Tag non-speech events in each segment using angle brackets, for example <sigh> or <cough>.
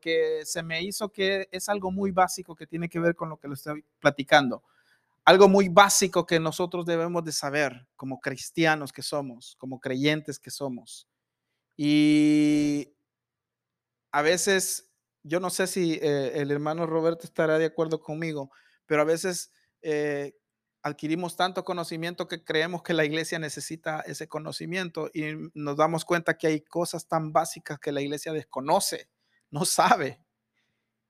que se me hizo que es algo muy básico que tiene que ver con lo que lo estoy platicando. Algo muy básico que nosotros debemos de saber como cristianos que somos, como creyentes que somos. Y a veces, yo no sé si eh, el hermano Roberto estará de acuerdo conmigo, pero a veces eh, adquirimos tanto conocimiento que creemos que la iglesia necesita ese conocimiento y nos damos cuenta que hay cosas tan básicas que la iglesia desconoce, no sabe.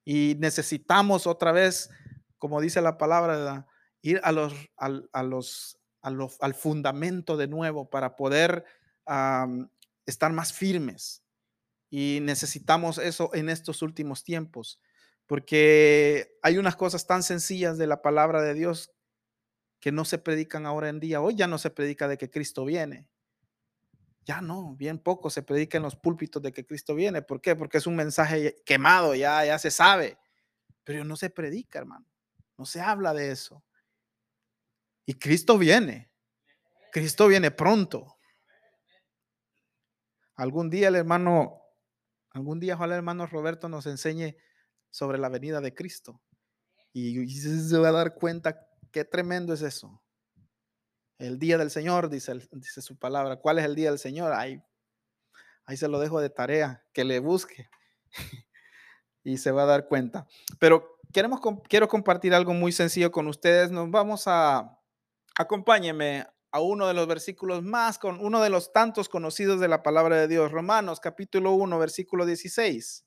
Y necesitamos otra vez, como dice la palabra, ir a los, a los, al fundamento de nuevo para poder estar más firmes. Y necesitamos eso en estos últimos tiempos, porque hay unas cosas tan sencillas de la palabra de Dios que no se predican ahora en día. Hoy ya no se predica de que Cristo viene. Ya no, bien poco se predica en los púlpitos de que Cristo viene. ¿Por qué? Porque es un mensaje quemado, ya, ya se sabe. Pero no se predica, hermano. No se habla de eso. Y Cristo viene. Cristo viene pronto. Algún día el hermano, algún día ojalá el hermano Roberto nos enseñe sobre la venida de Cristo. Y se va a dar cuenta Qué tremendo es eso. El día del Señor, dice, dice su palabra. ¿Cuál es el día del Señor? Ahí, ahí se lo dejo de tarea, que le busque <laughs> y se va a dar cuenta. Pero queremos, quiero compartir algo muy sencillo con ustedes. Nos vamos a, acompáñenme a uno de los versículos más, con uno de los tantos conocidos de la palabra de Dios. Romanos capítulo 1, versículo 16.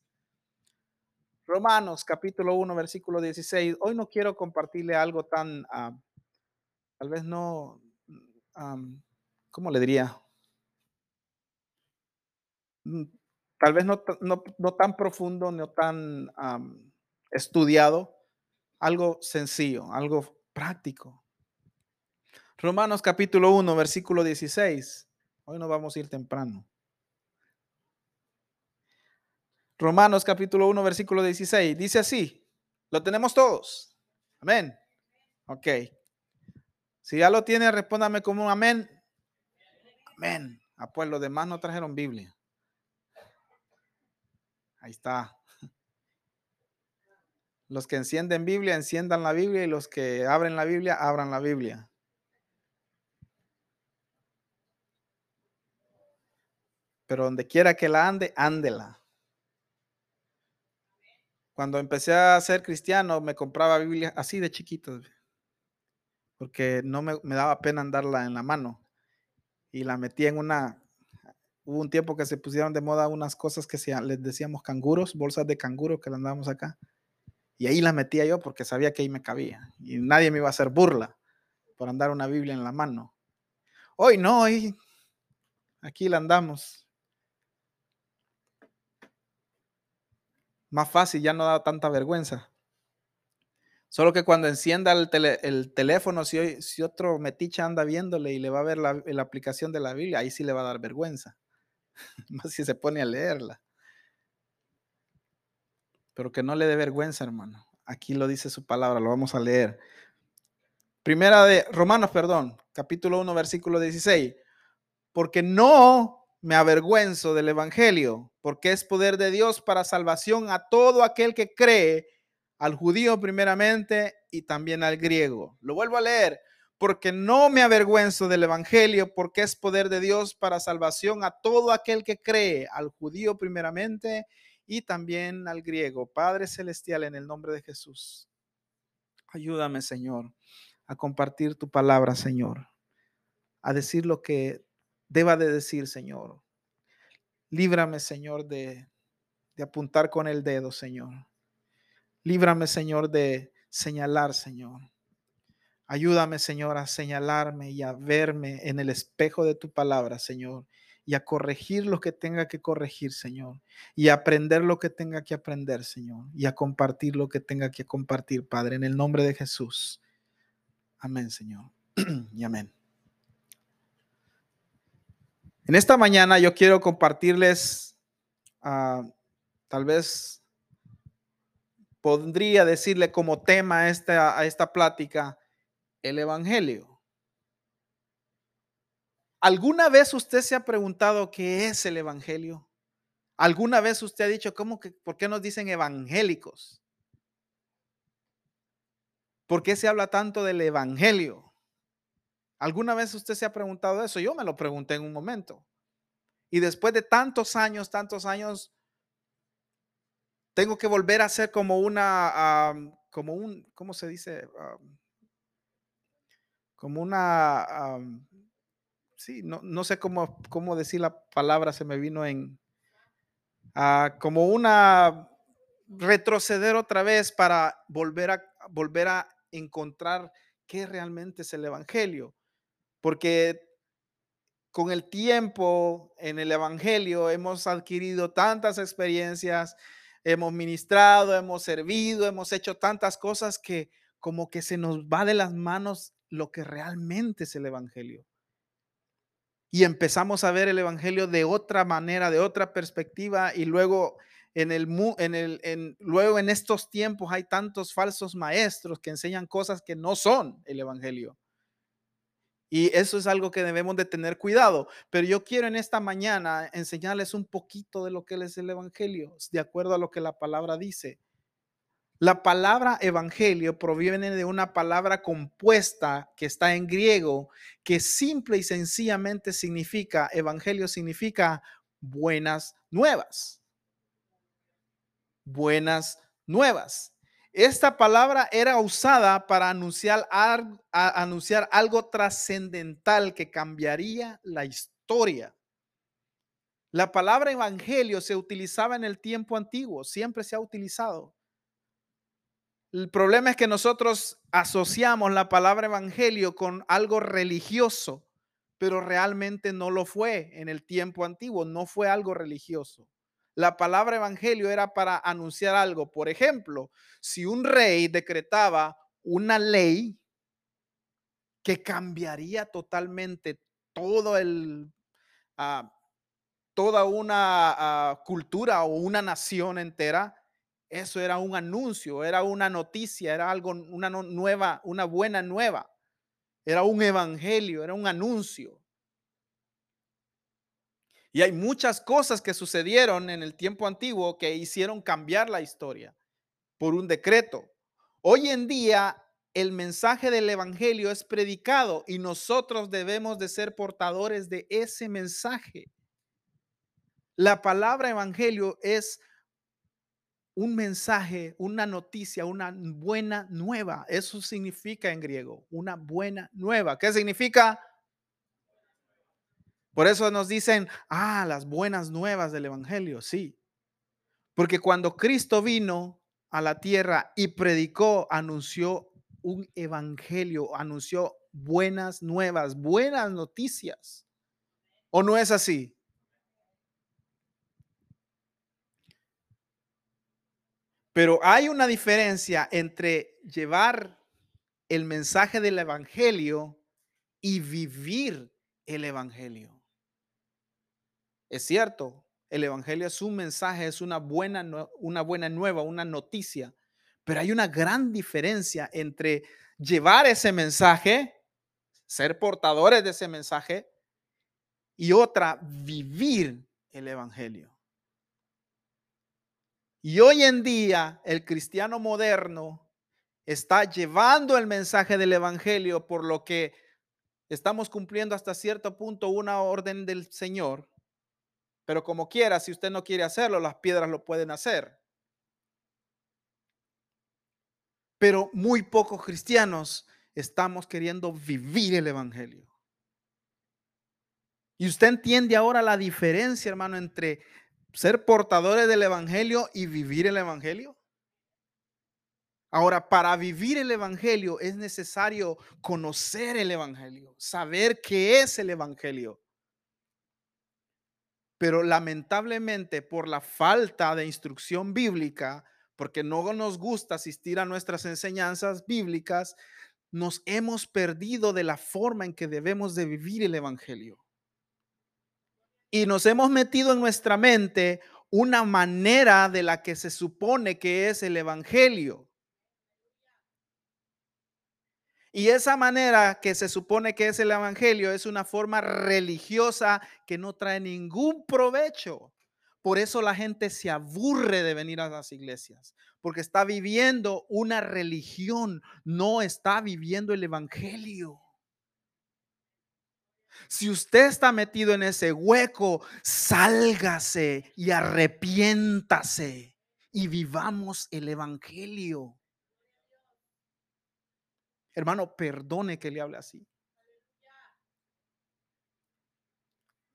Romanos capítulo 1, versículo 16. Hoy no quiero compartirle algo tan, ah, tal vez no, ¿cómo le diría? Mm, tal vez no, tan profundo, no tan estudiado, algo sencillo, algo práctico. Romanos capítulo 1, versículo 16. Hoy no vamos a ir temprano. Romanos capítulo 1, versículo 16. Dice así, lo tenemos todos. Amén. Ok. Si ya lo tiene, respóndame como un amén. Amén. Ah, pues los demás no trajeron Biblia. Ahí está. Los que encienden Biblia, enciendan la Biblia y los que abren la Biblia, abran la Biblia. Pero donde quiera que la ande, ándela. Cuando empecé a ser cristiano, me compraba Biblia así de chiquito, porque no me, daba pena andarla en la mano. Y la metí en una, hubo un tiempo que se pusieron de moda unas cosas que se, les decíamos canguros, bolsas de canguro que la andábamos acá. Y ahí la metía yo porque sabía que ahí me cabía. Y nadie me iba a hacer burla por andar una Biblia en la mano. Hoy no, hoy aquí la andamos más fácil, ya no da tanta vergüenza. Solo que cuando encienda el, teléfono, si, otro meticha anda viéndole y le va a ver la, la, aplicación de la Biblia, ahí sí le va a dar vergüenza. <laughs> Más si se pone a leerla. Pero que no le dé vergüenza, hermano. Aquí lo dice su palabra, lo vamos a leer. Primera de Romanos, perdón, capítulo 1, versículo 16. Porque no me avergüenzo del Evangelio, porque es poder de Dios para salvación a todo aquel que cree, al judío primeramente y también al griego. Lo vuelvo a leer, porque no me avergüenzo del Evangelio, porque es poder de Dios para salvación a todo aquel que cree, al judío primeramente y también al griego. Padre Celestial, en el nombre de Jesús, ayúdame, Señor, a compartir tu palabra, Señor, a decir lo que deba de decir, Señor. Líbrame, Señor, de, de apuntar con el dedo, Señor. Líbrame, Señor, de señalar, Señor. Ayúdame, Señor, a señalarme y a verme en el espejo de tu palabra, Señor, y a corregir lo que tenga que corregir, Señor, y a aprender lo que tenga que aprender, Señor, y a compartir lo que tenga que compartir, Padre, en el nombre de Jesús. Amén, Señor. <clears throat> y amén. En esta mañana yo quiero compartirles, ah, tal vez podría decirle como tema a esta, a esta plática, el Evangelio. ¿Alguna vez usted se ha preguntado qué es el Evangelio? ¿Alguna vez usted ha dicho, ¿cómo que, por qué nos dicen evangélicos? ¿Por qué se habla tanto del evangelio? ¿Alguna vez usted se ha preguntado eso? Yo me lo pregunté en un momento. Y después de tantos años, tantos años, tengo que volver a ser como una, como un, ¿cómo se dice? como una, sí, no, no, sé cómo, cómo decir la palabra, se me vino en, ah, como una, retroceder otra vez para volver a, volver a encontrar qué realmente es el Evangelio. Porque con el tiempo en el Evangelio hemos adquirido tantas experiencias, hemos ministrado, hemos servido, hemos hecho tantas cosas que como que se nos va de las manos lo que realmente es el Evangelio. Y empezamos a ver el Evangelio de otra manera, de otra perspectiva, y luego en el, en el en, luego en estos tiempos hay tantos falsos maestros que enseñan cosas que no son el Evangelio. Y eso es algo que debemos de tener cuidado. Pero yo quiero en esta mañana enseñarles un poquito de lo que es el Evangelio, de acuerdo a lo que la palabra dice. La palabra evangelio proviene de una palabra compuesta que está en griego, que simple y sencillamente significa, evangelio significa buenas nuevas. Buenas nuevas. Esta palabra era usada para anunciar, anunciar algo trascendental que cambiaría la historia. La palabra evangelio se utilizaba en el tiempo antiguo, siempre se ha utilizado. El problema es que nosotros asociamos la palabra evangelio con algo religioso, pero realmente no lo fue en el tiempo antiguo, no fue algo religioso. La palabra evangelio era para anunciar algo. Por ejemplo, si un rey decretaba una ley que cambiaría totalmente todo el, ah, toda una ah, cultura o una nación entera, eso era un anuncio, era una noticia, era algo, una nueva, una buena nueva. Era un evangelio, era un anuncio. Y hay muchas cosas que sucedieron en el tiempo antiguo que hicieron cambiar la historia por un decreto. Hoy en día el mensaje del evangelio es predicado y nosotros debemos de ser portadores de ese mensaje. La palabra evangelio es un mensaje, una noticia, una buena nueva. Eso significa en griego, una buena nueva. ¿Qué significa? Por eso nos dicen, ah, las buenas nuevas del Evangelio, sí. Porque cuando Cristo vino a la tierra y predicó, anunció un Evangelio, anunció buenas nuevas, buenas noticias. ¿O no es así? Pero hay una diferencia entre llevar el mensaje del Evangelio y vivir el Evangelio. Es cierto, el Evangelio es un mensaje, es una buena, una buena nueva, una noticia, pero hay una gran diferencia entre llevar ese mensaje, ser portadores de ese mensaje, y otra, vivir el Evangelio. Y hoy en día el cristiano moderno está llevando el mensaje del Evangelio, por lo que estamos cumpliendo hasta cierto punto una orden del Señor. Pero como quiera, si usted no quiere hacerlo, las piedras lo pueden hacer. Pero muy pocos cristianos estamos queriendo vivir el Evangelio. Y usted entiende ahora la diferencia, hermano, entre ser portadores del Evangelio y vivir el Evangelio? Ahora, para vivir el Evangelio es necesario conocer el Evangelio, saber qué es el Evangelio. Pero lamentablemente por la falta de instrucción bíblica, porque no nos gusta asistir a nuestras enseñanzas bíblicas, nos hemos perdido de la forma en que debemos de vivir el Evangelio y nos hemos metido en nuestra mente una manera de la que se supone que es el Evangelio. Y esa manera que se supone que es el Evangelio es una forma religiosa que no trae ningún provecho. Por eso la gente se aburre de venir a las iglesias, porque está viviendo una religión, no está viviendo el Evangelio. Si usted está metido en ese hueco, sálgase y arrepiéntase y vivamos el Evangelio. Hermano, perdone que le hable así.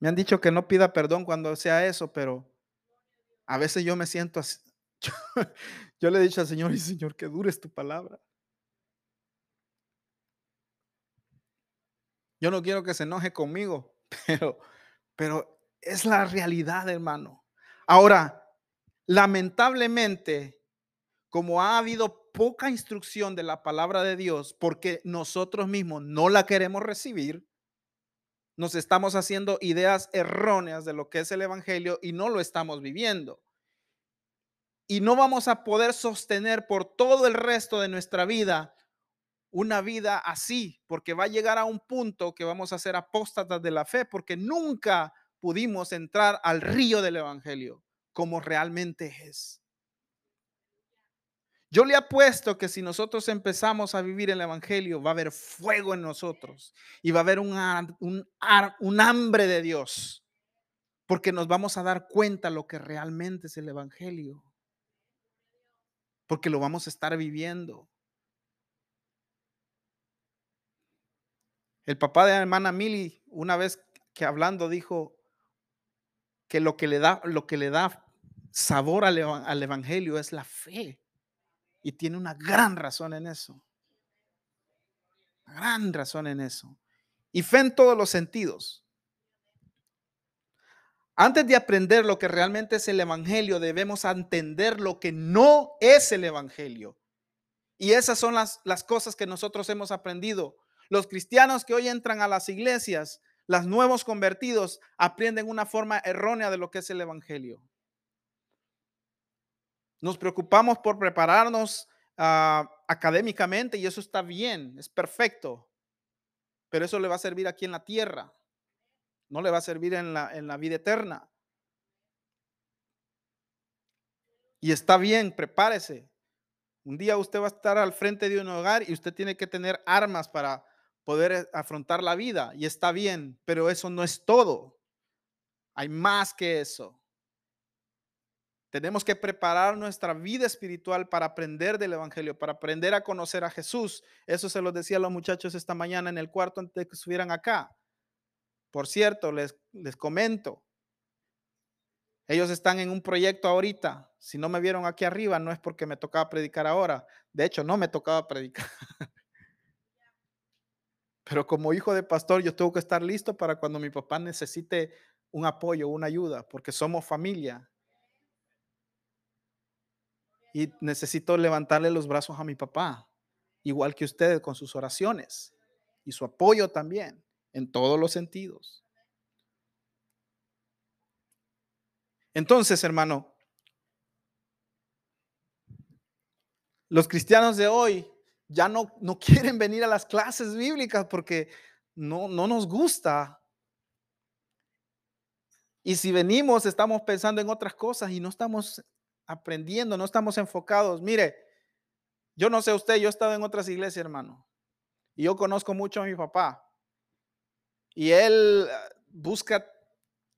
Me han dicho que no pida perdón cuando sea eso, pero a veces yo me siento así. <laughs> Yo, le he dicho al Señor, y Señor, que dures tu palabra. Yo no quiero que se enoje conmigo, <laughs> pero, pero es la realidad, hermano. Ahora, lamentablemente, como ha habido poca instrucción de la palabra de Dios, porque nosotros mismos no la queremos recibir, nos estamos haciendo ideas erróneas de lo que es el Evangelio y no lo estamos viviendo. Y no vamos a poder sostener por todo el resto de nuestra vida una vida así, porque va a llegar a un punto que vamos a ser apóstatas de la fe, porque nunca pudimos entrar al río del Evangelio como realmente es. Yo le apuesto que si nosotros empezamos a vivir el Evangelio, va a haber fuego en nosotros y va a haber un, un, hambre de Dios, porque nos vamos a dar cuenta lo que realmente es el Evangelio, porque lo vamos a estar viviendo. El papá de la hermana Mili, una vez que hablando, dijo que lo que le da, lo que le da sabor al, al Evangelio es la fe. Y tiene una gran razón en eso. Una gran razón en eso. Y fe en todos los sentidos. Antes de aprender lo que realmente es el Evangelio, debemos entender lo que no es el Evangelio. Y esas son las, las cosas que nosotros hemos aprendido los cristianos que hoy entran a las iglesias, los nuevos convertidos, aprenden una forma errónea de lo que es el Evangelio. Nos preocupamos por prepararnos ah, académicamente y eso está bien, es perfecto, pero eso le va a servir aquí en la tierra, no le va a servir en la, en la vida eterna. Y está bien, prepárese. Un día usted va a estar al frente de un hogar y usted tiene que tener armas para poder eh, afrontar la vida y está bien, pero eso no es todo. Hay más que eso. Tenemos que preparar nuestra vida espiritual para aprender del Evangelio, para aprender a conocer a Jesús. Eso se lo decía a los muchachos esta mañana en el cuarto antes de que estuvieran acá. Por cierto, les, les comento, ellos están en un proyecto ahorita. Si no me vieron aquí arriba, no es porque me tocaba predicar ahora. De hecho, no me tocaba predicar. <laughs> Pero como hijo de pastor, yo tengo que estar listo para cuando mi papá necesite un apoyo, una ayuda, porque somos familia. Y necesito levantarle los brazos a mi papá, igual que ustedes con sus oraciones y su apoyo también, en todos los sentidos. Entonces, hermano, los cristianos de hoy ya no, no <laughs> quieren venir a las clases bíblicas porque no, no nos gusta. Y si venimos, estamos pensando en otras cosas y no estamos aprendiendo, no estamos enfocados. Mire, yo no sé usted, yo he estado en otras iglesias, hermano, y yo conozco mucho a mi papá. Y él ah, busca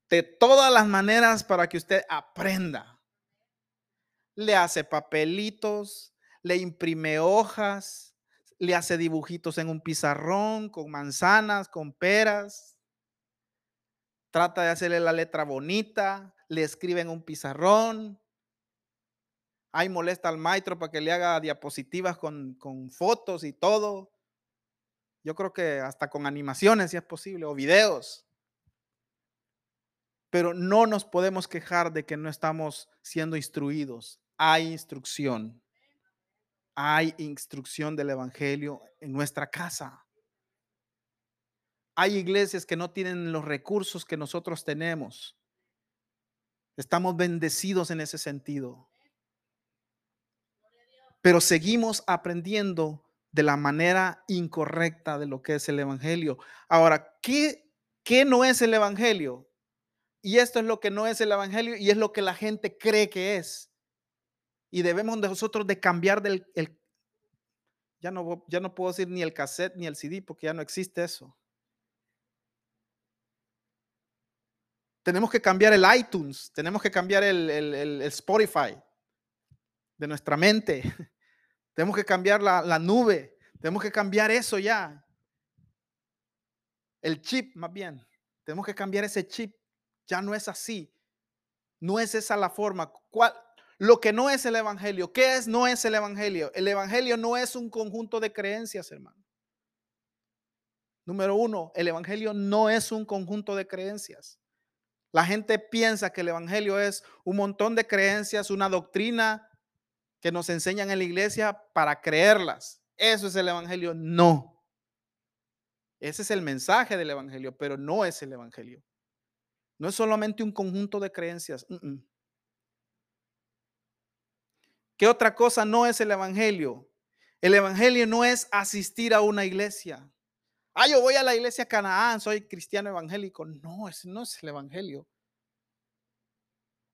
de todas las maneras para que usted aprenda. Le hace papelitos, le imprime hojas, le hace dibujitos en un pizarrón con manzanas, con peras. Trata de hacerle la letra bonita, le escribe en un pizarrón. Ahí molesta al maestro para que le haga diapositivas con, con fotos y todo. Yo creo que hasta con animaciones si es posible, o videos. Pero no nos podemos quejar de que no estamos siendo instruidos. Hay instrucción hay instrucción del Evangelio en nuestra casa. Hay iglesias que no tienen los recursos que nosotros tenemos. Estamos bendecidos en ese sentido. Pero seguimos aprendiendo de la manera incorrecta de lo que es el Evangelio. Ahora, ¿qué, qué no es el Evangelio? Y esto es lo que no es el Evangelio y es lo que la gente cree que es. Y debemos nosotros de cambiar del... El, ya, no, ya no puedo decir ni el cassette ni el CD porque ya no existe eso. Tenemos que cambiar el iTunes, tenemos que cambiar el, el Spotify de nuestra mente. <laughs> Tenemos que cambiar la, la nube, tenemos que cambiar eso ya. El chip, más bien. Tenemos que cambiar ese chip. Ya no es así. No es esa la forma. ¿Cuál? Lo que no es el Evangelio. ¿Qué es? No es el Evangelio. El Evangelio no es un conjunto de creencias, hermano. Número uno, el Evangelio no es un conjunto de creencias. La gente piensa que el Evangelio es un montón de creencias, una doctrina que nos enseñan en la iglesia para creerlas. Eso es el Evangelio. No. Ese es el mensaje del Evangelio, pero no es el Evangelio. No es solamente un conjunto de creencias. ¿Qué otra cosa no es el Evangelio? El Evangelio no es asistir a una iglesia. Ah, yo voy a la iglesia Canaán, soy cristiano evangélico. No, ese no es el Evangelio.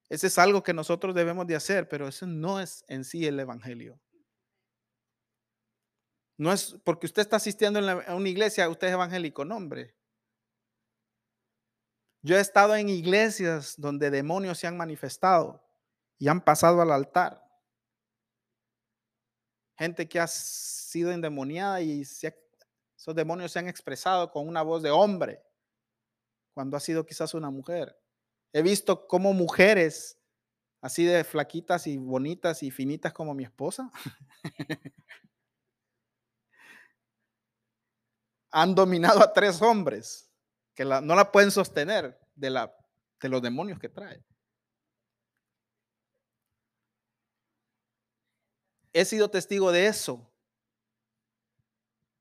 Ese es algo que nosotros debemos de hacer, pero eso no es en sí el Evangelio. No es porque usted está asistiendo a una iglesia, usted es evangélico, no, hombre. Yo he estado en iglesias donde demonios se han manifestado y han pasado al altar. Gente que ha sido endemoniada y esos demonios se han expresado con una voz de hombre cuando ha sido quizás una mujer. He visto cómo mujeres así de flaquitas y bonitas y finitas como mi esposa <laughs> han dominado a tres hombres que no la pueden sostener de, los demonios que trae. He sido testigo de eso.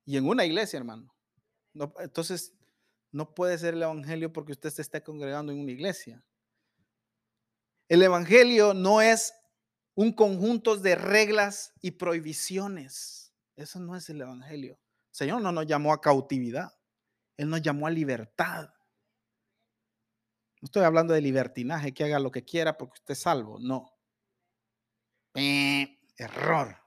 Y en una iglesia, hermano. entonces, no puede ser el Evangelio porque usted se está congregando en una iglesia. El Evangelio no es un conjunto de reglas y prohibiciones. Eso no es el Evangelio. El Señor no nos llamó a cautividad. Él nos llamó a libertad. No estoy hablando de libertinaje, que haga lo que quiera porque usted es salvo. No. error.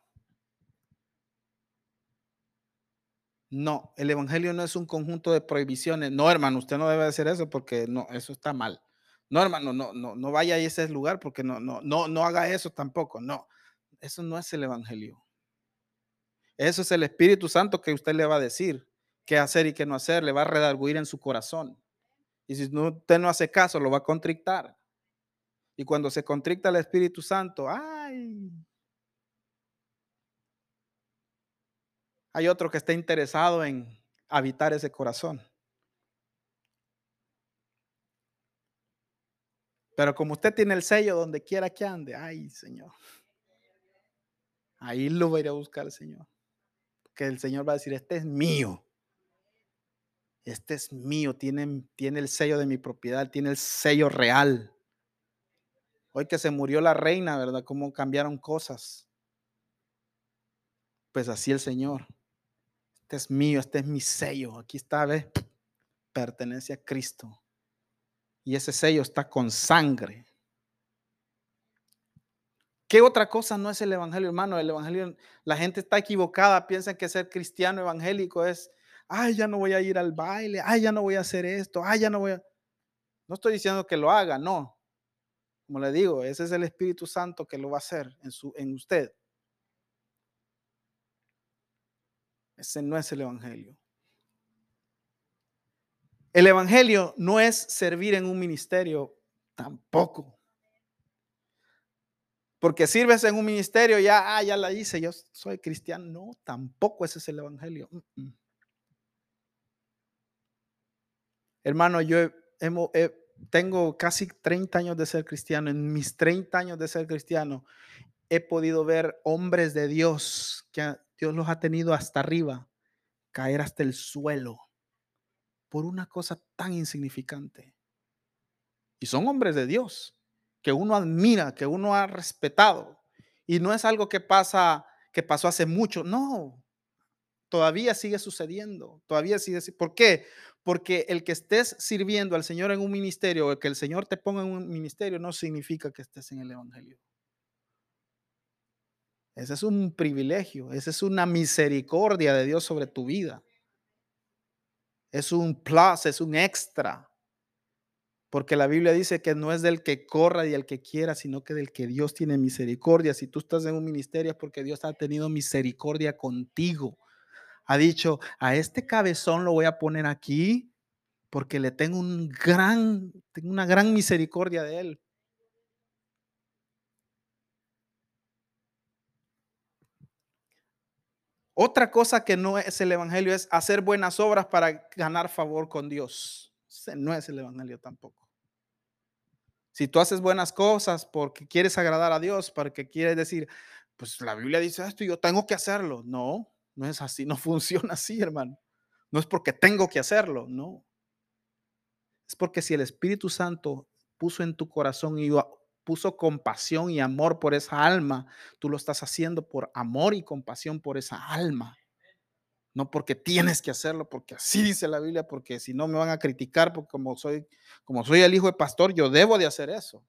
No, el Evangelio no es un conjunto de prohibiciones. No, hermano, usted no debe hacer eso porque no, eso está mal. No, hermano, no, no, no vaya a ese lugar porque no, no, no, no haga eso tampoco. No, eso no es el Evangelio. Eso es el Espíritu Santo que usted le va a decir qué hacer y qué no hacer, le va a redarguir en su corazón. Y si usted no hace caso, lo va a contrictar. Y cuando se contricta el Espíritu Santo, ¡ay! Hay otro que está interesado en habitar ese corazón. Pero como usted tiene el sello donde quiera que ande, ay, Señor. Ahí lo va a ir a buscar el Señor. Que el Señor va a decir, este es mío. Este es mío, tiene, tiene el sello de mi propiedad, tiene el sello real. Hoy que se murió la reina, ¿verdad? Cómo cambiaron cosas. Pues así el Señor. Este es mío, este es mi sello. Aquí está, ¿ves? Pertenece a Cristo. Y ese sello está con sangre. ¿Qué otra cosa no es el evangelio, hermano? El evangelio, la gente está equivocada, piensa que ser cristiano evangélico es, ay, ya no voy a ir al baile, ay, ya no voy a hacer esto, ay, ya no voy a... No estoy diciendo que lo haga, no. Como le digo, ese es el Espíritu Santo que lo va a hacer en, su, en usted. Ese no es el evangelio. El evangelio no es servir en un ministerio tampoco. Porque sirves en un ministerio, ya, ah, ya la hice, yo soy cristiano. No, tampoco ese es el evangelio. Hermano, yo tengo casi 30 años de ser cristiano. En mis 30 años de ser cristiano, he podido ver hombres de Dios que Dios los ha tenido hasta arriba, caer hasta el suelo por una cosa tan insignificante. Y son hombres de Dios que uno admira, que uno ha respetado. Y no es algo que pasa, que pasó hace mucho, no. Todavía sigue sucediendo, todavía sigue. ¿Por qué? Porque el que estés sirviendo al Señor en un ministerio o que el Señor te ponga en un ministerio no significa que estés en el Evangelio. Ese es un privilegio, esa es una misericordia de Dios sobre tu vida. Es un plus, es un extra. Porque la Biblia dice que no es del que corra y el que quiera, sino que del que Dios tiene misericordia. Si tú estás en un ministerio es porque Dios ha tenido misericordia contigo. Ha dicho, a este cabezón lo voy a poner aquí porque le tengo un gran, tengo una gran misericordia de él. Otra cosa que no es el Evangelio es hacer buenas obras para ganar favor con Dios. no es el Evangelio tampoco. Si tú haces buenas cosas porque quieres agradar a Dios, porque quieres decir, pues la Biblia dice esto y yo tengo que hacerlo. No, no es así, no <laughs> funciona así, hermano. No es porque tengo que hacerlo, no. Es porque si el Espíritu Santo puso en tu corazón y puso compasión y amor por esa alma, tú lo estás haciendo por amor y compasión por esa alma. No porque tienes que hacerlo, porque así dice la Biblia, porque si no me van a criticar, porque como soy, como soy el hijo de pastor, yo debo de hacer eso.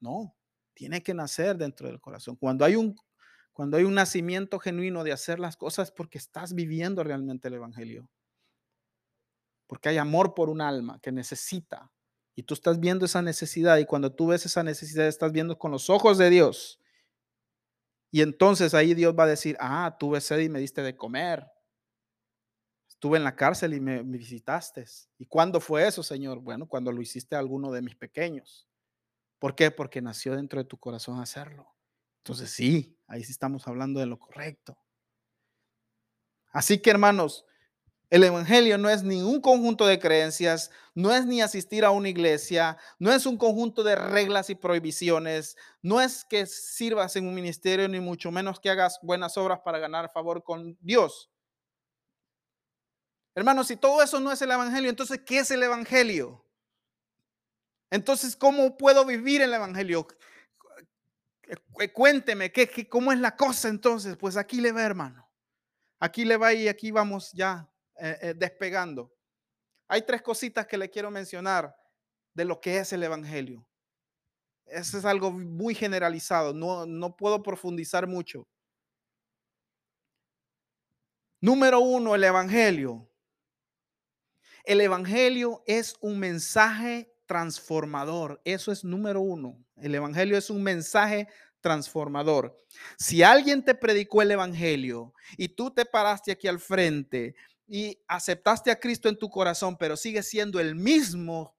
No, tiene que nacer dentro del corazón. Cuando hay un, cuando hay un nacimiento genuino de hacer las cosas, porque estás viviendo realmente el Evangelio. Porque hay amor por un alma que necesita y tú estás viendo esa necesidad y cuando tú ves esa necesidad estás viendo con los ojos de Dios. Y entonces ahí Dios va a decir, ah, tuve sed y me diste de comer. Estuve en la cárcel y me, visitaste. ¿Y cuándo fue eso, Señor? Bueno, cuando lo hiciste a alguno de mis pequeños. ¿Por qué? Porque nació dentro de tu corazón hacerlo. Entonces sí, ahí sí estamos hablando de lo correcto. Así que hermanos, el Evangelio no es ni un conjunto de creencias, no es ni asistir a una iglesia, no es un conjunto de reglas y prohibiciones, no es que sirvas en un ministerio, ni mucho menos que hagas buenas obras para ganar favor con Dios. Hermanos, si todo eso no es el Evangelio, entonces, ¿qué es el Evangelio? Entonces, ¿cómo puedo vivir el Evangelio? Cuénteme, ¿qué, cómo es la cosa entonces? Pues aquí le va, hermano. Aquí le va y aquí vamos ya eh, eh, despegando. Hay tres cositas que le quiero mencionar de lo que es el Evangelio. Eso es algo muy generalizado, no, no puedo profundizar mucho. Número uno, el Evangelio. El Evangelio es un mensaje transformador. Eso es número uno. El Evangelio es un mensaje transformador. Si alguien te predicó el Evangelio y tú te paraste aquí al frente y aceptaste a Cristo en tu corazón, pero sigue siendo el mismo,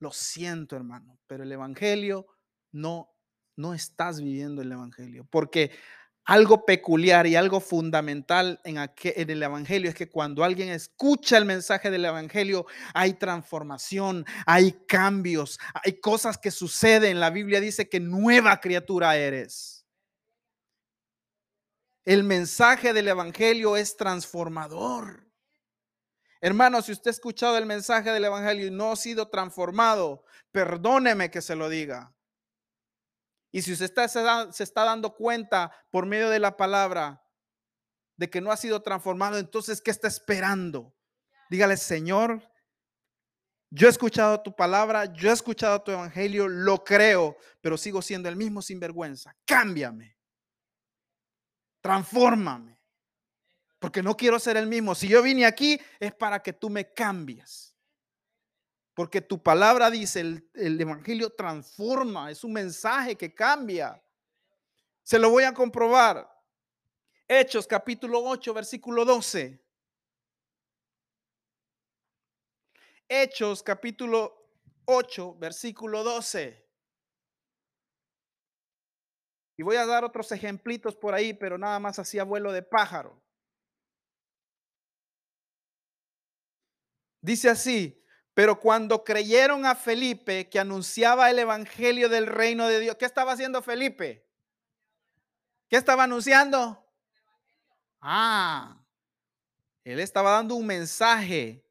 lo siento, hermano, pero el Evangelio no, no estás viviendo el Evangelio, porque algo peculiar y algo fundamental en, en, el Evangelio es que cuando alguien escucha el mensaje del Evangelio, hay transformación, hay cambios, hay cosas que suceden. La Biblia dice que nueva criatura eres. El mensaje del Evangelio es transformador. Hermano, si usted ha escuchado el mensaje del Evangelio y no ha sido transformado, perdóneme que se lo diga. Y si usted está, se, está dando cuenta por medio de la palabra de que no ha sido transformado, entonces, ¿qué está esperando? Dígale, Señor, yo he escuchado tu palabra, yo he escuchado tu evangelio, lo creo, pero sigo siendo el mismo sinvergüenza. Cámbiame. Transfórmame. Porque no quiero ser el mismo. Si yo vine aquí es para que tú me cambies. Porque tu palabra dice, el, el, Evangelio transforma, es un mensaje que cambia. Se lo voy a comprobar. Hechos capítulo 8, versículo 12. Hechos capítulo 8, versículo 12. Y voy a dar otros ejemplitos por ahí, pero nada más así a vuelo de pájaro. Dice así, pero cuando creyeron a Felipe que anunciaba el evangelio del reino de Dios, ¿qué estaba haciendo Felipe? ¿Qué estaba anunciando? Ah, él estaba dando un mensaje.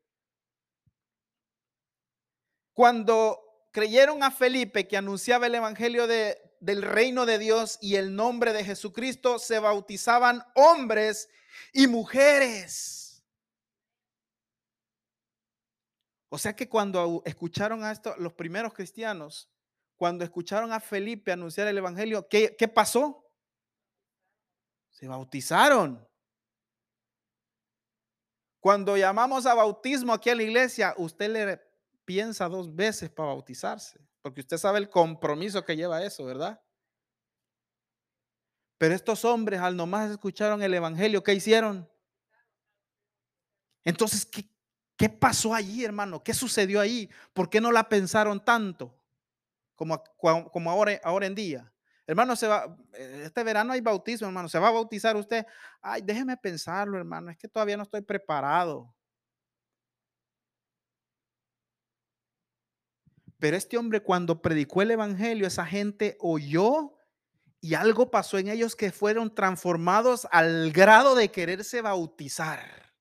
Cuando creyeron a Felipe que anunciaba el evangelio de, del reino de Dios y el nombre de Jesucristo se bautizaban hombres y mujeres. O sea que cuando escucharon a esto, los primeros cristianos, cuando escucharon a Felipe anunciar el Evangelio, ¿qué, qué pasó? Se bautizaron. Cuando llamamos a bautismo aquí en la iglesia, usted le piensa dos veces para bautizarse, porque usted sabe el compromiso que lleva eso, ¿verdad? Pero estos hombres, al nomás escucharon el Evangelio, ¿qué hicieron? Entonces, ¿qué, ¿qué pasó allí, hermano? ¿Qué sucedió ahí? ¿Por qué no la pensaron tanto como, como ahora, ahora en día? Hermano, se va, eh, este verano hay bautismo, hermano. ¿Se va a bautizar usted? Ay, déjeme pensarlo, hermano. Es que todavía no estoy preparado. Pero este hombre cuando predicó el evangelio, esa gente oyó y algo pasó en ellos que fueron transformados al grado de quererse bautizar.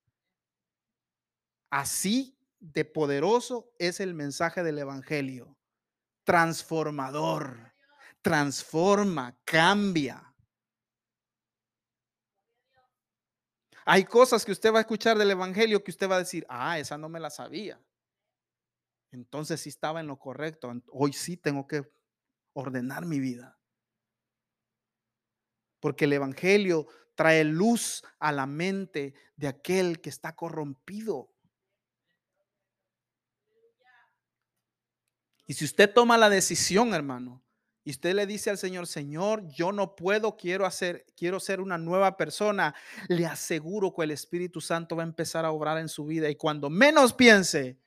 Así de poderoso es el mensaje del Evangelio. Transformador. Transforma, cambia. Hay cosas que usted va a escuchar del Evangelio que usted va a decir, ah, esa no me la sabía. Entonces sí estaba en lo correcto. Hoy sí tengo que ordenar mi vida. Porque el Evangelio trae luz a la mente de aquel que está corrompido. Y si usted toma la decisión, hermano, y usted le dice al Señor, Señor, yo no puedo, quiero hacer, quiero ser una nueva persona, le aseguro que el Espíritu Santo va a empezar a obrar en su vida y cuando menos piense,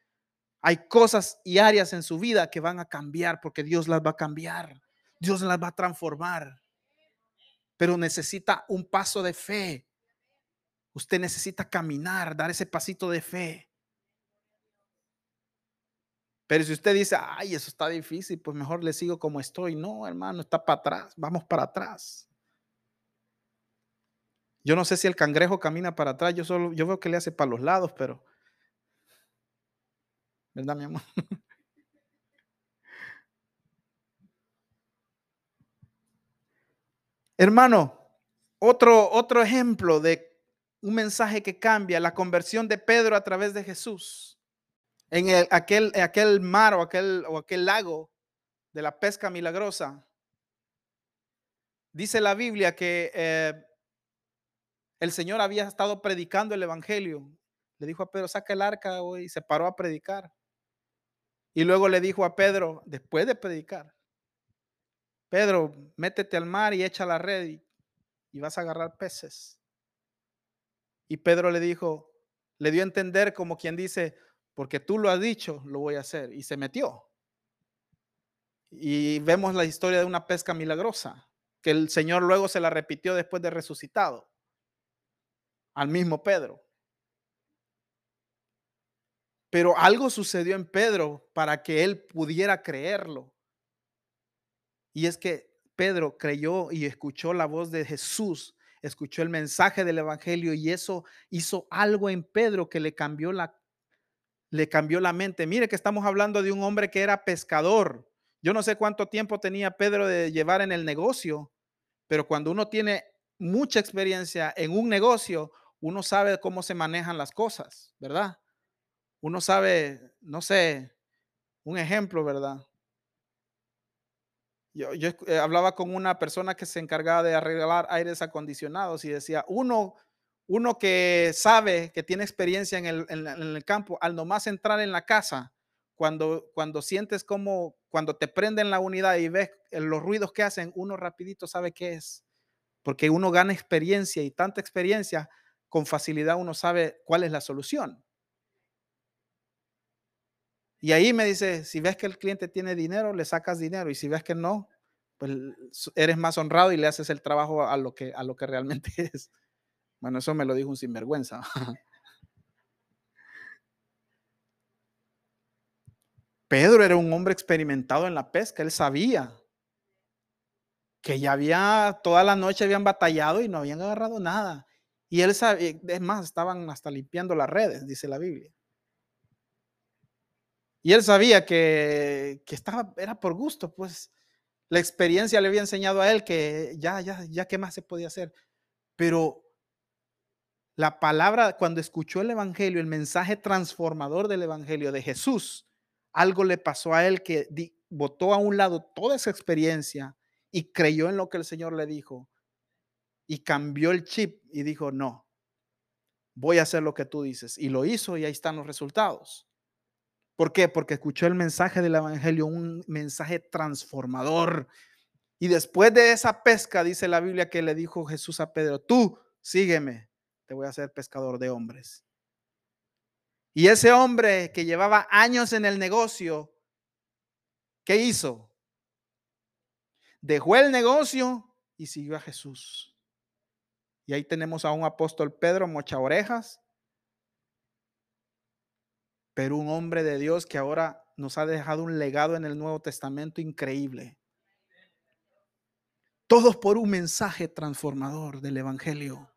hay cosas y áreas en su vida que van a cambiar porque Dios las va a cambiar. Dios las va a transformar. Pero necesita un paso de fe. Usted necesita caminar, dar ese pasito de fe. Pero si usted dice, ay, eso está difícil, pues mejor le sigo como estoy. No, hermano, está para atrás, vamos para atrás. Yo no sé si el cangrejo camina para atrás, yo solo, yo veo que le hace para los lados, pero. ¿Verdad, mi amor? <laughs> Hermano, otro, otro ejemplo de un mensaje que cambia, la conversión de Pedro a través de Jesús en el, aquel, aquel mar o aquel, o aquel lago de la pesca milagrosa, dice la Biblia que eh, el Señor había estado predicando el Evangelio. Le dijo a Pedro, saca el arca y se paró a predicar. Y luego le dijo a Pedro, después de predicar, Pedro, métete al mar y echa la red y, vas a agarrar peces. Y Pedro le dijo, le dio a entender como quien dice, porque tú lo has dicho, lo voy a hacer. Y se metió. Y vemos la historia de una pesca milagrosa, que el Señor luego se la repitió después de resucitado, al mismo Pedro. Pero algo sucedió en Pedro para que él pudiera creerlo. Y es que Pedro creyó y escuchó la voz de Jesús, escuchó el mensaje del Evangelio y eso hizo algo en Pedro que le cambió la le cambió la mente. Mire que estamos hablando de un hombre que era pescador. Yo no sé cuánto tiempo tenía Pedro de llevar en el negocio, pero cuando uno tiene mucha experiencia en un negocio, uno sabe cómo se manejan las cosas, ¿verdad? Uno sabe, no sé, un ejemplo, ¿verdad? Yo, yo eh, hablaba con una persona que se encargaba de arreglar aires acondicionados y decía, uno uno que sabe, que tiene experiencia en el, campo, al nomás entrar en la casa, cuando, cuando sientes como, cuando te prenden la unidad y ves los ruidos que hacen, uno rapidito sabe qué es. Porque uno gana experiencia y tanta experiencia, con facilidad uno sabe cuál es la solución. Y ahí me dice, si ves que el cliente tiene dinero, le sacas dinero. Y si ves que no, pues eres más honrado y le haces el trabajo a lo que, a lo que realmente <laughs> es. Bueno, eso me lo dijo un sinvergüenza. <laughs> Pedro era un hombre experimentado en la pesca, él sabía que ya había, toda la noche habían batallado y no habían agarrado nada. Y él sabía, es más, estaban hasta limpiando las redes, dice la Biblia. Y él sabía que, que estaba, era por gusto, pues la experiencia le había enseñado a él que ya, ya, ya, ¿qué más se podía hacer? Pero La palabra, cuando escuchó el Evangelio, el mensaje transformador del Evangelio de Jesús, algo le pasó a él que botó a un lado toda esa experiencia y creyó en lo que el Señor le dijo y cambió el chip y dijo, no, voy a hacer lo que tú dices. Y lo hizo y ahí están los resultados. ¿Por qué? Porque escuchó el mensaje del Evangelio, un mensaje transformador. Y después de esa pesca, dice la Biblia que le dijo Jesús a Pedro, tú sígueme, te voy a hacer pescador de hombres. Y ese hombre que llevaba años en el negocio, ¿qué hizo? Dejó el negocio y siguió a Jesús. Y ahí tenemos a un apóstol Pedro mocha orejas, pero un hombre de Dios que ahora nos ha dejado un legado en el Nuevo Testamento increíble. Todos por un mensaje transformador del Evangelio.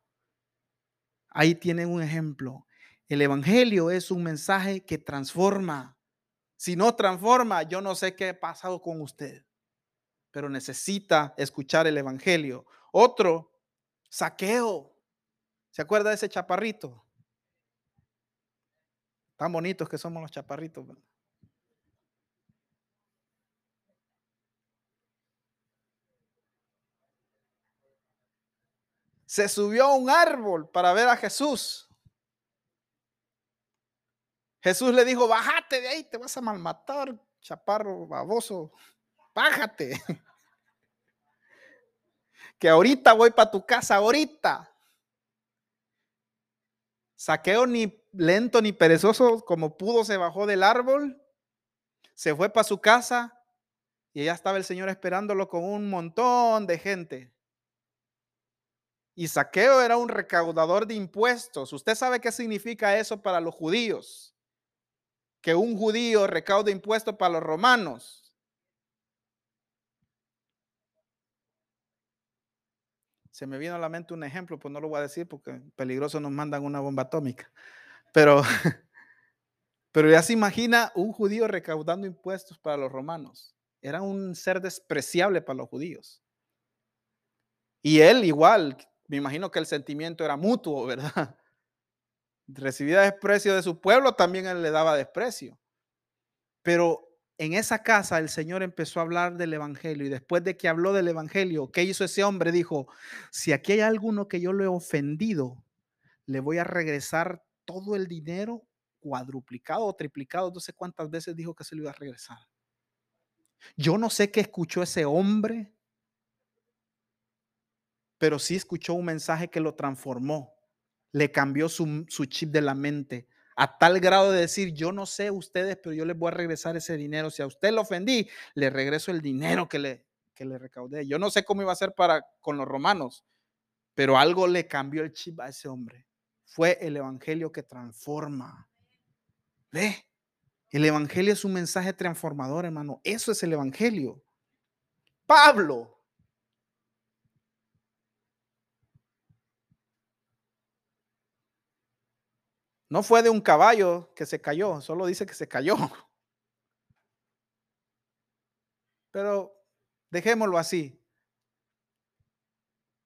Ahí tienen un ejemplo. El Evangelio es un mensaje que transforma. Si no transforma, yo no sé qué ha pasado con usted, pero necesita escuchar el Evangelio. Otro, saqueo. ¿Se acuerda de ese chaparrito? Tan bonitos que somos los chaparritos. Se subió a un árbol para ver a Jesús. Jesús le dijo, bájate de ahí, te vas a malmatar, chaparro baboso, bájate. <laughs> Que ahorita voy para tu casa, ahorita. Saqueo ni lento ni perezoso como pudo se bajó del árbol, se fue para su casa y allá estaba el Señor esperándolo con un montón de gente. Y Saqueo era un recaudador de impuestos. Usted sabe qué significa eso para los judíos que un judío recaude impuestos para los romanos. Se me vino a la mente un ejemplo, pues no lo voy a decir porque peligroso nos mandan una bomba atómica. Pero, <laughs> pero ya se imagina un judío recaudando impuestos para los romanos. Era un ser despreciable para los judíos. Y él igual, me imagino que el sentimiento era mutuo, <laughs> ¿verdad? recibía desprecio de su pueblo, también él le daba desprecio. Pero en esa casa el Señor empezó a hablar del Evangelio y después de que habló del Evangelio, ¿qué hizo ese hombre? Dijo, si aquí hay alguno que yo le he ofendido, le voy a regresar todo el dinero cuadruplicado o triplicado, no sé cuántas veces dijo que se lo iba a regresar. Yo no sé qué escuchó ese hombre, pero sí escuchó un mensaje que lo transformó le cambió su, chip de la mente a tal grado de decir, yo no sé ustedes, pero yo les voy a regresar ese dinero. Si a usted lo ofendí, le regreso el dinero que le, que le recaudé. Yo no sé cómo iba a ser para con los romanos, pero algo le cambió el chip a ese hombre. Fue el evangelio que transforma. Ve, el evangelio es un mensaje transformador, hermano. Eso es el evangelio. Pablo, No fue de un caballo que se cayó, solo dice que se cayó. Pero dejémoslo así.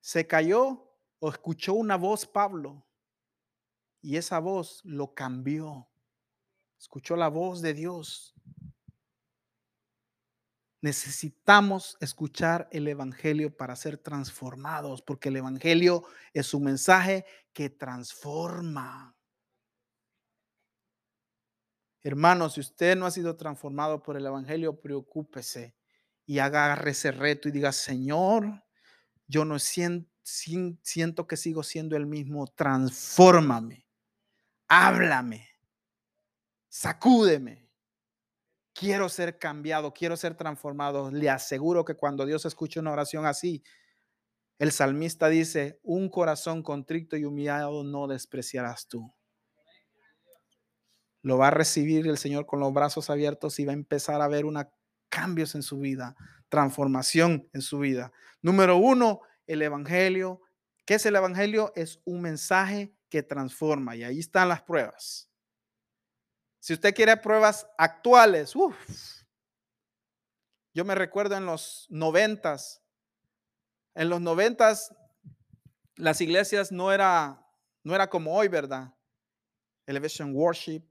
Se cayó o escuchó una voz Pablo y esa voz lo cambió. Escuchó la voz de Dios. Necesitamos escuchar el Evangelio para ser transformados, porque el Evangelio es un mensaje que transforma. Hermano, si usted no ha sido transformado por el Evangelio, preocúpese y agarre ese reto y diga, Señor, yo no siento, siento que sigo siendo el mismo, transfórmame, háblame, sacúdeme. Quiero ser cambiado, quiero ser transformado. Le aseguro que cuando Dios escucha una oración así, el salmista dice, un corazón contrito y humillado no despreciarás tú lo va a recibir el Señor con los brazos abiertos y va a empezar a ver una, cambios en su vida, transformación en su vida. Número uno, el Evangelio. ¿Qué es el Evangelio? Es un mensaje que transforma y ahí están las pruebas. Si usted quiere pruebas actuales, yo me recuerdo en los noventas, en los noventas las iglesias no era No era como hoy, ¿verdad? Elevation Worship,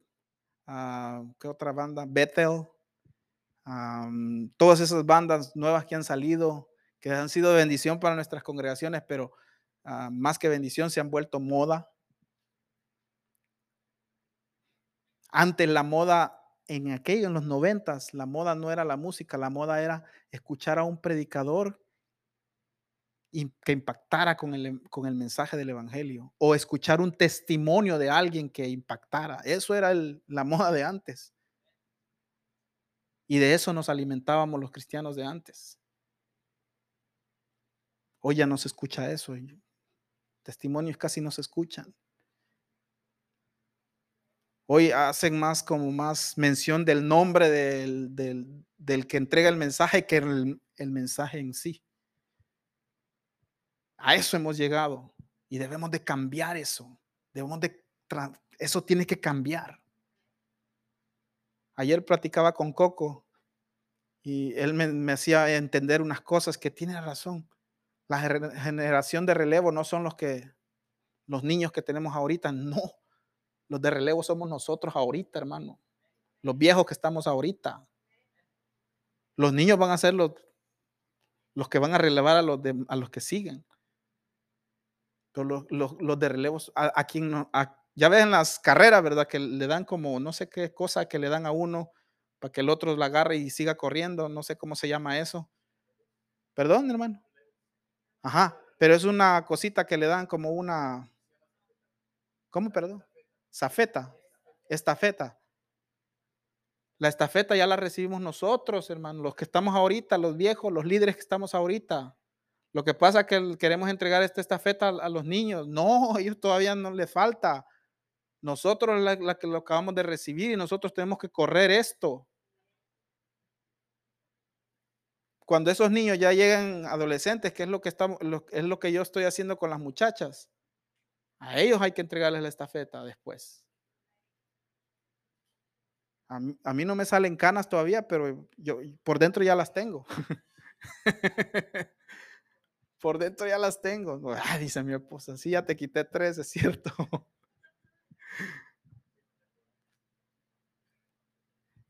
ah, ¿qué otra banda? Bethel, todas esas bandas nuevas que han salido, que han sido de bendición para nuestras congregaciones, pero ah, más que bendición se han vuelto moda. Antes la moda, en aquello, en los noventas, la moda no era la música, la moda era escuchar a un predicador que impactara con el, con el mensaje del evangelio o escuchar un testimonio de alguien que impactara. Eso era la moda de antes. Y de eso nos alimentábamos los cristianos de antes. Hoy ya no se escucha eso. Testimonios casi no se escuchan. Hoy hacen más como más mención del nombre del, del- del que entrega el mensaje que el, mensaje en sí. A eso hemos llegado y debemos de cambiar eso. Debemos de eso tiene que cambiar. Ayer platicaba con Coco y él me, me hacía entender unas cosas que tiene razón. La gener- generación de relevo no son los que los niños que tenemos ahorita, <laughs> no. Los de relevo somos nosotros ahorita, hermano. Los viejos que estamos ahorita. Los niños van a ser los, los que van a relevar a los, de- a los que siguen. Pero los, los- los de relevos, a, quien no- ya ven las carreras, ¿verdad? Que le dan como no sé qué cosa que le dan a uno para que el otro la agarre y siga corriendo. No sé cómo se llama eso. Perdón, hermano. Ajá, pero es una cosita que le dan como una, ¿cómo, perdón? Zafeta, estafeta. La estafeta ya la recibimos nosotros, hermano, los que estamos ahorita, los viejos, los líderes que estamos ahorita. Lo que pasa es que queremos entregar esta estafeta a, los niños. No, <laughs> ellos todavía no les falta. Nosotros la, la que lo acabamos de recibir y nosotros tenemos que correr esto. Cuando esos niños ya llegan adolescentes, que es lo que estamos, es lo que yo estoy haciendo con las muchachas, a ellos hay que entregarles la estafeta después. A mí, no me salen canas todavía, pero yo por dentro ya las tengo. <laughs> por dentro ya las tengo. Ah, dice mi esposa, sí, ya te quité tres, es cierto. <laughs>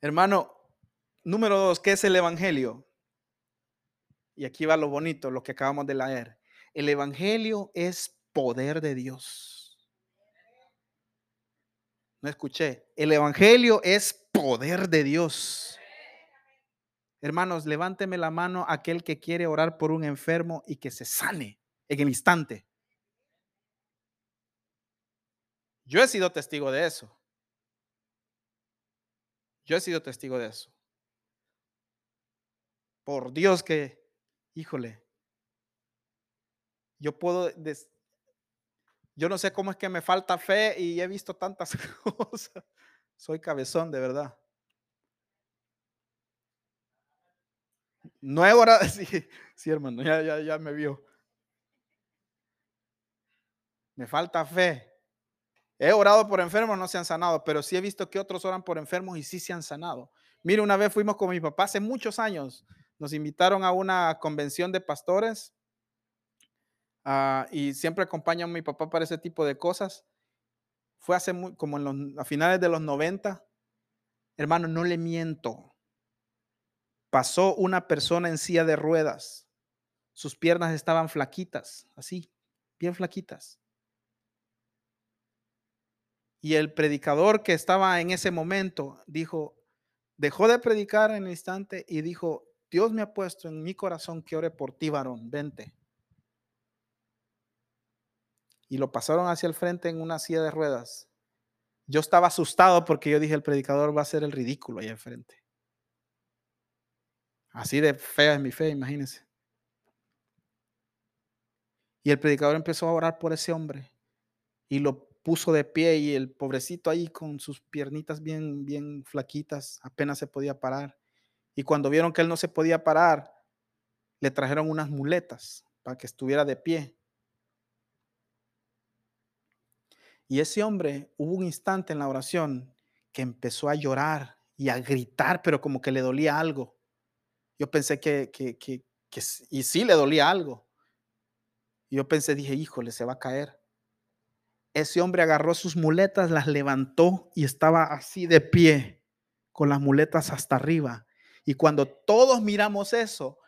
Hermano, número dos, ¿qué es el Evangelio? Y aquí va lo bonito, lo que acabamos de leer. El Evangelio es poder de Dios. No escuché. El Evangelio es poder de Dios. Hermanos, levánteme la mano aquel que quiere orar por un enfermo y que se sane en el instante. Yo he sido testigo de eso. Yo he sido testigo de eso. Por Dios que, híjole, yo puedo, yo no sé cómo es que me falta fe y he visto tantas <laughs> cosas. Soy cabezón, de verdad. No he orado, <laughs> sí, sí, hermano, ya, ya, ya me vio. Me falta fe. He orado por enfermos, no se han sanado, pero sí he visto que otros oran por enfermos y sí se han sanado. Mire, una vez fuimos con mi papá hace muchos años. Nos invitaron a una convención de pastores ah, y siempre acompaña a mi papá para ese tipo de cosas. Fue hace muy, como en los, a finales de los 90. Hermano, no le miento. Pasó una persona en silla de ruedas. Sus piernas estaban flaquitas, así, bien flaquitas. Y el predicador que estaba en ese momento dijo, dejó de predicar en el instante y dijo, Dios me ha puesto en mi corazón que ore por ti, varón, vente. Y lo pasaron hacia el frente en una silla de ruedas. Yo estaba asustado porque yo dije, el predicador va a hacer el ridículo ahí enfrente. Así de fea es mi fe, imagínense. Y el predicador empezó a orar por ese hombre y lo puso de pie y el pobrecito ahí con sus piernitas bien, bien flaquitas, apenas se podía parar. Y cuando vieron que él no se podía parar, le trajeron unas muletas para que estuviera de pie. Y ese hombre, hubo un instante en la oración que empezó a llorar y a gritar, pero como que le dolía algo. Yo pensé que, que, y sí le dolía algo. Yo pensé, dije, híjole, se va a caer. ese hombre agarró sus muletas, las levantó y estaba así de pie, con las muletas hasta arriba. Y cuando todos miramos eso,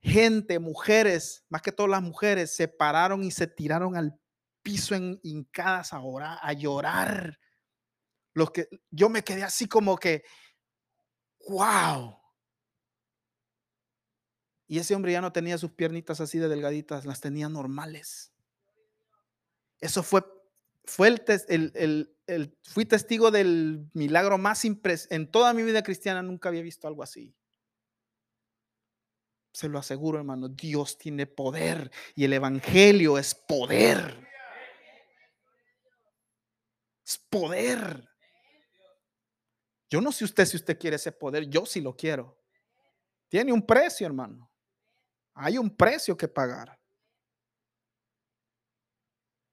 gente, mujeres, más que todas las mujeres, se pararon y se tiraron al piso en hincadas a, orar, a llorar. Los que yo me quedé así como que, wow. Y ese hombre ya no tenía sus piernitas así de delgaditas, las tenía normales. Eso fue, fue el, el, el, fui testigo del milagro más impresionante. En toda mi vida cristiana nunca había visto algo así. Se lo aseguro, hermano, Dios tiene poder y el Evangelio es poder. Poder. Yo no sé usted si usted quiere ese poder, yo sí lo quiero. Tiene un precio, hermano. Hay un precio que pagar.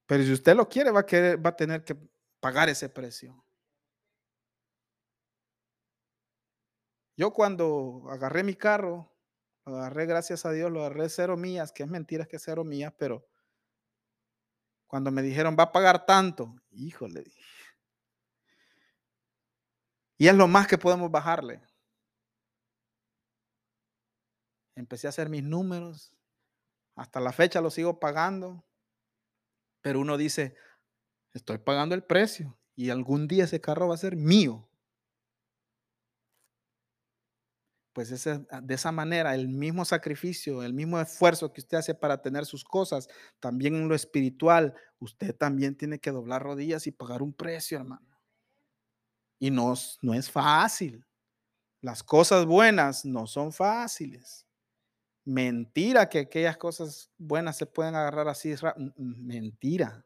Pero si usted lo quiere, va a, querer, va a tener que pagar ese precio. Yo cuando agarré mi carro, lo agarré, gracias a Dios, lo agarré cero millas, que es mentira que es cero millas, pero cuando me dijeron va a pagar tanto, híjole, y es lo más que podemos bajarle. Empecé a hacer mis números. Hasta la fecha lo sigo pagando. Pero uno dice, estoy pagando el precio y algún día ese carro va a ser mío. Pues de esa manera, el mismo sacrificio, el mismo esfuerzo que usted hace para tener sus cosas, también en lo espiritual, usted también tiene que doblar rodillas y pagar un precio, hermano. Y no, no es fácil. Las cosas buenas no son fáciles. Mentira que aquellas cosas buenas se pueden agarrar así. Mentira.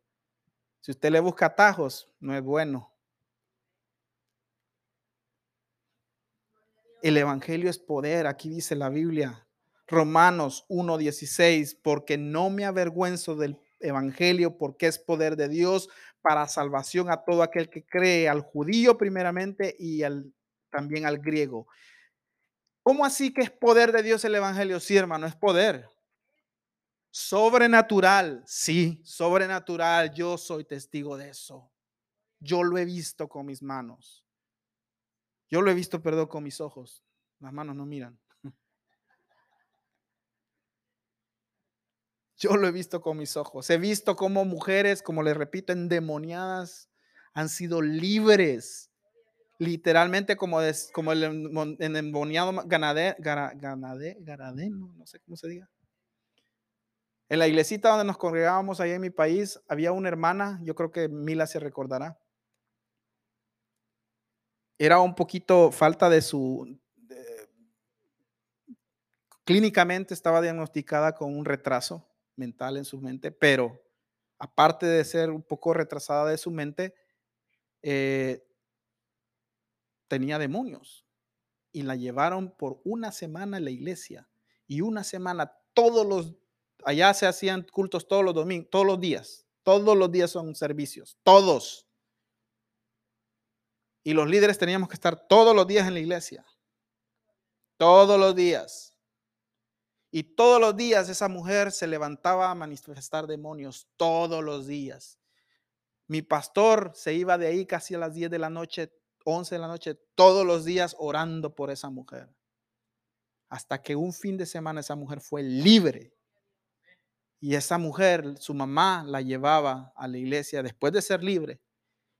Si usted le busca atajos, no es bueno. El Evangelio es poder, aquí dice la Biblia. Romanos 1.16, porque no me avergüenzo del Evangelio, porque es poder de Dios para salvación a todo aquel que cree, al judío primeramente y al, también al griego. ¿Cómo así que es poder de Dios el Evangelio? Sí, hermano, es poder. Sobrenatural, sí, sobrenatural. Yo soy testigo de eso. Yo lo he visto con mis manos. Yo lo he visto, perdón, con mis ojos. Las manos no miran. <laughs> Yo lo he visto con mis ojos. He visto cómo mujeres, como les repito, endemoniadas han sido libres. Literalmente como, como el endemoniado ganadero, ganadeno, no sé cómo se diga. En la iglesita donde nos congregábamos allá en mi país, había una hermana, yo creo que Mila se recordará. Era un poquito falta de su... clínicamente estaba diagnosticada con un retraso mental en su mente, pero aparte de ser un poco retrasada de su mente, eh, tenía demonios y la llevaron por una semana a la iglesia y una semana todos los allá se hacían cultos todos los domingos, todos los días, todos los días son servicios, todos. Y los líderes teníamos que estar todos los días en la iglesia. Todos los días. Y todos los días esa mujer se levantaba a manifestar demonios, todos los días. Mi pastor se iba de ahí casi a las 10 de la noche, 11 de la noche, todos los días orando por esa mujer. Hasta que un fin de semana esa mujer fue libre. Y esa mujer, su mamá la llevaba a la iglesia después de ser libre.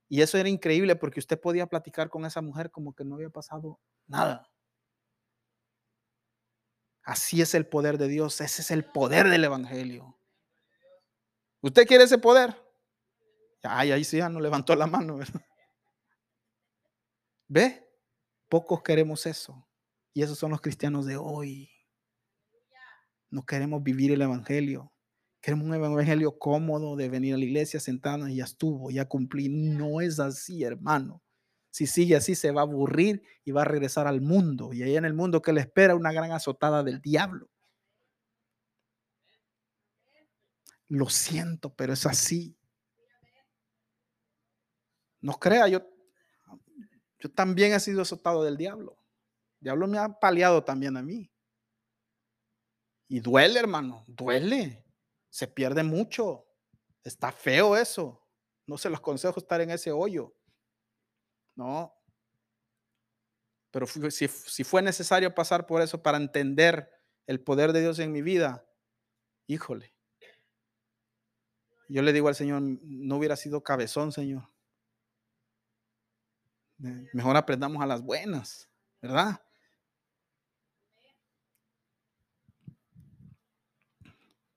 Y eso era increíble porque usted podía platicar con esa mujer como que no había pasado nada. Así es el poder de Dios. Ese es el poder del Evangelio. ¿Usted quiere ese poder? Ay, ahí sí ya no levantó la mano, ¿Ve? Pocos queremos eso. Y esos son los cristianos de hoy. No queremos vivir el Evangelio. Queremos un Evangelio cómodo de venir a la iglesia, sentarnos y ya estuvo, ya cumplí. No es así, hermano. Si sigue así, se va a aburrir y va a regresar al mundo. Y ahí en el mundo que le espera una gran azotada del diablo. Lo siento, pero es así. No crea, yo, yo también he sido azotado del diablo. El diablo me ha paliado también a mí. Y duele, hermano, duele. Se pierde mucho. Está feo eso. No se los consejo estar en ese hoyo. No. Pero si, si fue necesario pasar por eso para entender el poder de Dios en mi vida, híjole. Yo le digo al Señor, no hubiera sido cabezón, Señor. Mejor aprendamos a las buenas, ¿verdad?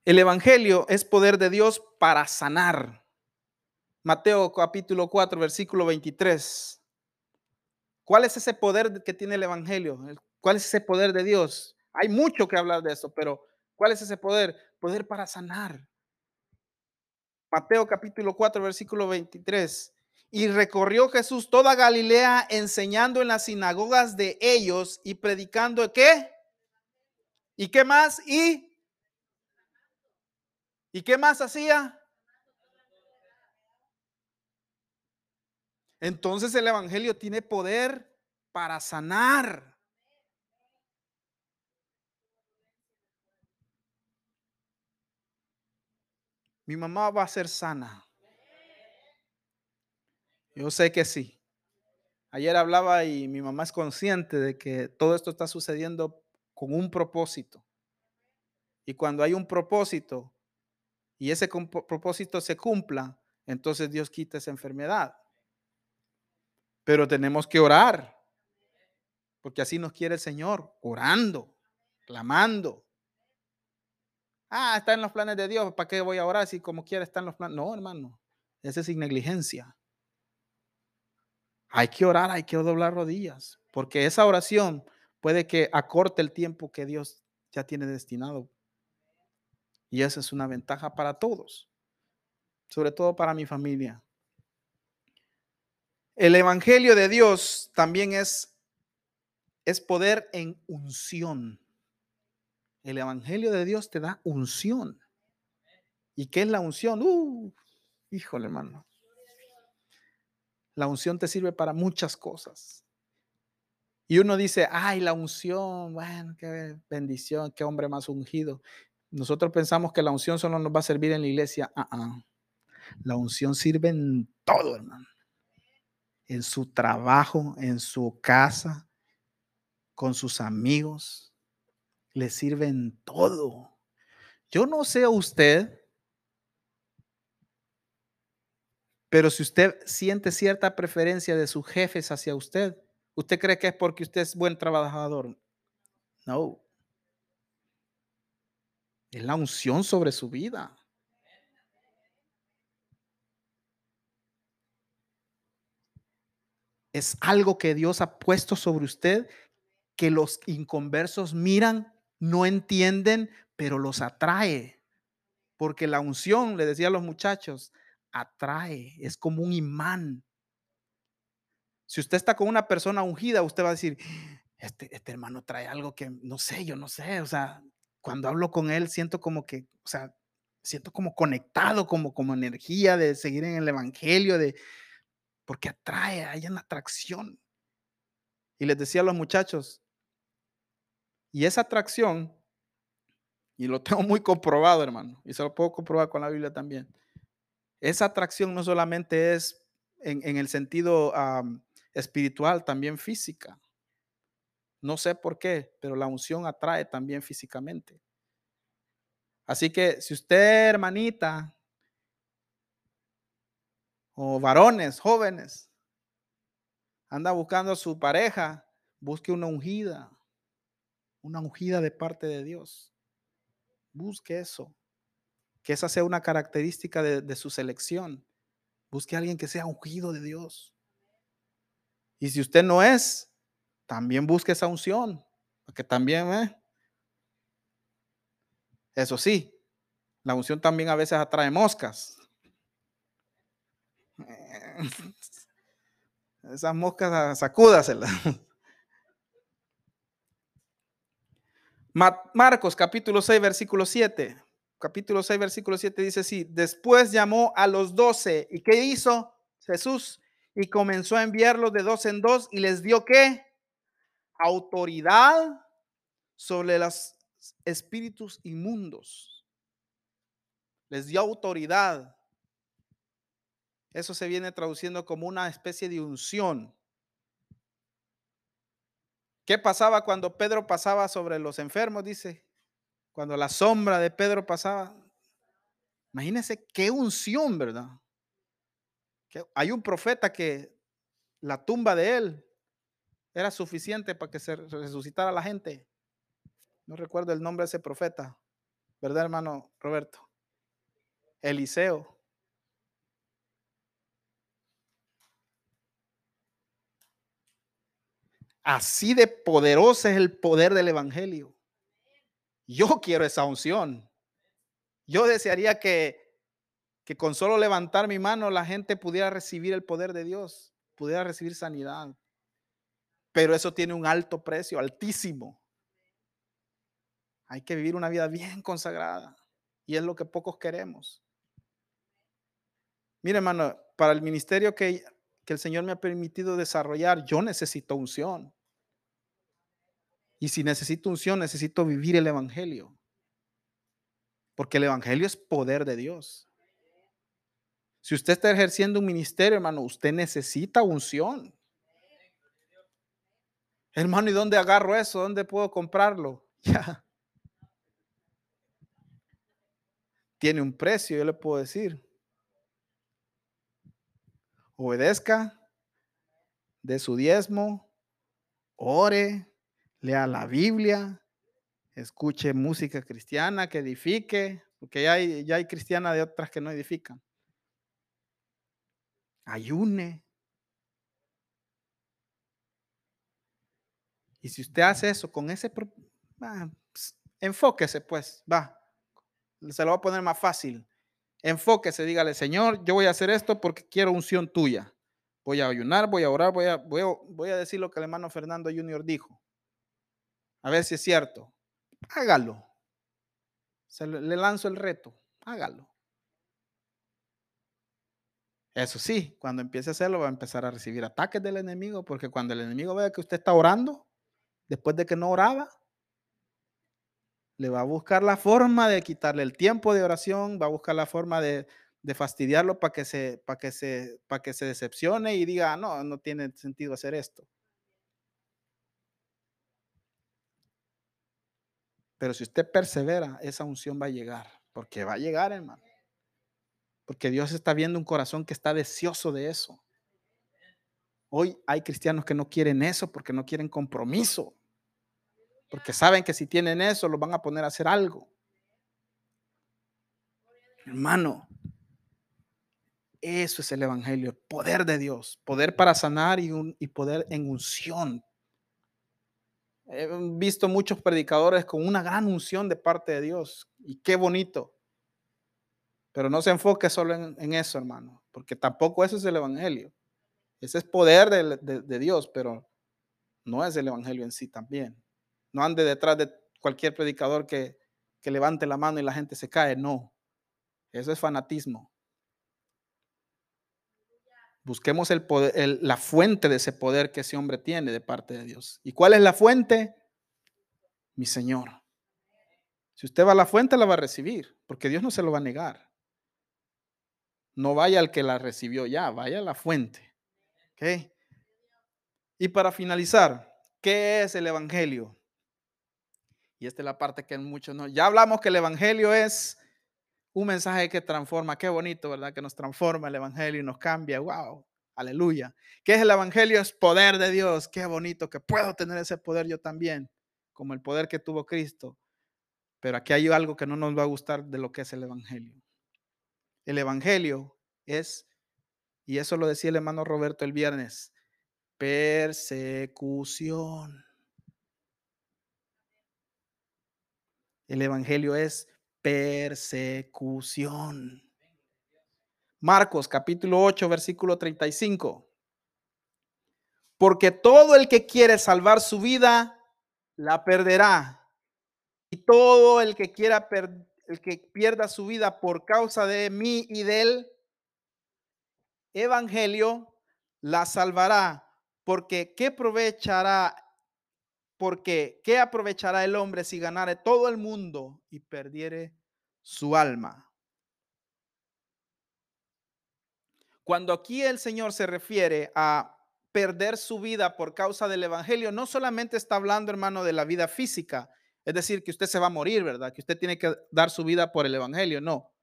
El Evangelio es poder de Dios para sanar. Mateo capítulo 4, versículo 23. ¿Cuál es ese poder que tiene el Evangelio? ¿Cuál es ese poder de Dios? Hay mucho que hablar de eso, pero ¿cuál es ese poder? Poder para sanar. Mateo capítulo 4, versículo 23. Y recorrió Jesús toda Galilea enseñando en las sinagogas de ellos y predicando qué? ¿Y qué más? Y ¿Y qué más hacía? Entonces el Evangelio tiene poder para sanar. Mi mamá va a ser sana. Yo sé que sí. Ayer hablaba y mi mamá es consciente de que todo esto está sucediendo con un propósito. Y cuando hay un propósito, y ese propósito se cumpla, entonces Dios quita esa enfermedad. Pero tenemos que orar, porque así nos quiere el Señor, orando, clamando. Ah, está en los planes de Dios, ¿para qué voy a orar si como quiera está en los planes? No, hermano, esa es negligencia. Hay que orar, hay que doblar rodillas, porque esa oración puede que acorte el tiempo que Dios ya tiene destinado y esa es una ventaja para todos, sobre todo para mi familia. El Evangelio de Dios también es, es poder en unción. El Evangelio de Dios te da unción. ¿Y qué es la unción? Uh, híjole, hermano. La unción te sirve para muchas cosas. Y uno dice, ay, la unción, bueno, qué bendición, qué hombre más ungido. Nosotros pensamos que la unción solo nos va a servir en la iglesia. Ah, ah. La unción sirve en todo, hermano. En su trabajo, en su casa, con sus amigos. Le sirve en todo. Yo no sé a usted, pero si usted siente cierta preferencia de sus jefes hacia usted, ¿usted cree que es porque usted es buen trabajador? No. Es la unción sobre su vida. Es algo que Dios ha puesto sobre usted que los inconversos miran, no entienden, pero los atrae. Porque la unción, le decía a los muchachos, atrae, es como un imán. Si usted está con una persona ungida, usted va a decir, este, este hermano trae algo que no sé, yo no sé, o sea, cuando hablo con él siento como que, o sea, siento como conectado, como, como energía de seguir en el Evangelio, de, porque atrae, hay una atracción. Y les decía a los muchachos, y esa atracción, y lo <laughs> tengo muy comprobado, hermano, y se lo puedo comprobar con la Biblia también, esa atracción no solamente es en, el sentido espiritual, también física. No sé por qué, pero la unción atrae también físicamente. Así que si usted, hermanita, o varones, jóvenes, anda buscando a su pareja, busque una ungida, una ungida de parte de Dios. Busque eso. Que esa sea una característica de, su selección. Busque a alguien que sea ungido de Dios. Y si usted no es, también busque esa unción, porque también, ¿eh? Eso sí, la unción también a veces atrae moscas. <laughs> Esas moscas sacúdaselas. <laughs> Marcos capítulo 6, versículo 7. Capítulo 6, versículo 7 dice así, después llamó a los doce. ¿Y qué hizo Jesús? Y comenzó a enviarlos de dos en dos y les dio qué? Autoridad sobre los espíritus inmundos. Les dio autoridad. Eso se viene traduciendo como una especie de unción. ¿Qué pasaba cuando Pedro pasaba sobre los enfermos? Dice, cuando la sombra de Pedro pasaba. Imagínense qué unción, ¿verdad? Que hay un profeta que la tumba de él era suficiente para que se resucitara la gente. No recuerdo el nombre de ese profeta, ¿verdad, hermano Roberto? Eliseo. Así de poderoso es el poder del Evangelio. Yo quiero esa unción. Yo desearía que, que con solo levantar mi mano la gente pudiera recibir el poder de Dios, pudiera recibir sanidad. Pero eso tiene un alto precio, altísimo. Hay que vivir una vida bien consagrada. Y es lo que pocos queremos. Mire, hermano, para el ministerio que, que el Señor me ha permitido desarrollar, yo necesito unción. Y si necesito unción, necesito vivir el Evangelio. Porque el Evangelio es poder de Dios. Si usted está ejerciendo un ministerio, hermano, usted necesita unción. Hermano, ¿y dónde agarro eso? ¿Dónde puedo comprarlo? <laughs> Ya. Tiene un precio, yo le puedo decir. Obedezca de su diezmo, ore, lea la Biblia, escuche música cristiana que edifique, porque ya hay, hay cristianas de otras que no edifican. Ayune. Y si usted hace eso con ese, enfóquese pues, va, se lo va a poner más fácil. Enfóquese, dígale, Señor, yo voy a hacer esto porque quiero unción tuya. Voy a ayunar, voy a orar, voy a, voy a, voy a decir lo que el hermano Fernando Junior dijo. A ver si es cierto. Hágalo. Se le lanzo el reto. Hágalo. Eso sí, cuando empiece a hacerlo va a empezar a recibir ataques del enemigo, porque cuando el enemigo vea que usted está orando, después de que no oraba, le va a buscar la forma de quitarle el tiempo de oración, va a buscar la forma de, de fastidiarlo para que, se, para, que se, para que se decepcione y diga, ah, no, no tiene sentido hacer esto. Pero si usted persevera, esa unción va a llegar, porque va a llegar, hermano. Porque Dios está viendo un corazón que está deseoso de eso. Hoy hay cristianos que no quieren eso porque no quieren compromiso. Porque saben que si tienen eso, los van a poner a hacer algo. Hermano, eso es el Evangelio, el poder de Dios, poder para sanar y, un, y poder en unción He visto muchos predicadores con una gran unción de parte de Dios y qué bonito. Pero no se enfoque solo en, eso, hermano, porque tampoco eso es el Evangelio. Ese es poder de, Dios, pero no es el Evangelio en sí también. No ande detrás de cualquier predicador que, que levante la mano y la gente se cae. No, eso es fanatismo. Busquemos el poder, la fuente de ese poder que ese hombre tiene de parte de Dios. ¿Y cuál es la fuente? Mi Señor. Si usted va a la fuente, la va a recibir, porque Dios no se lo va a negar. No vaya al que la recibió ya, vaya a la fuente. ¿Okay? Y para finalizar, ¿qué es el Evangelio? Y esta es la parte que muchos no. Ya hablamos que el Evangelio es un mensaje que transforma, qué bonito, ¿verdad? Que nos transforma el Evangelio y nos cambia, wow, aleluya. ¿Qué es el Evangelio? Es poder de Dios, qué bonito que puedo tener ese poder yo también, como el poder que tuvo Cristo. Pero aquí hay algo que no nos va a gustar de lo que es el Evangelio. El Evangelio es, y eso lo decía el hermano Roberto el viernes, persecución. El Evangelio es persecución. Marcos capítulo 8, versículo 35. Porque todo el que quiere salvar su vida, la perderá. Y todo el que quiera el que pierda su vida por causa de mí y del evangelio, la salvará. Porque ¿qué aprovechará porque ¿qué aprovechará el hombre si ganare todo el mundo y perdiere su alma? Cuando aquí el Señor se refiere a perder su vida por causa del Evangelio, no solamente está hablando, hermano, de la vida física, es decir, que usted se va a morir, ¿verdad? Que usted tiene que dar su vida por el Evangelio, no.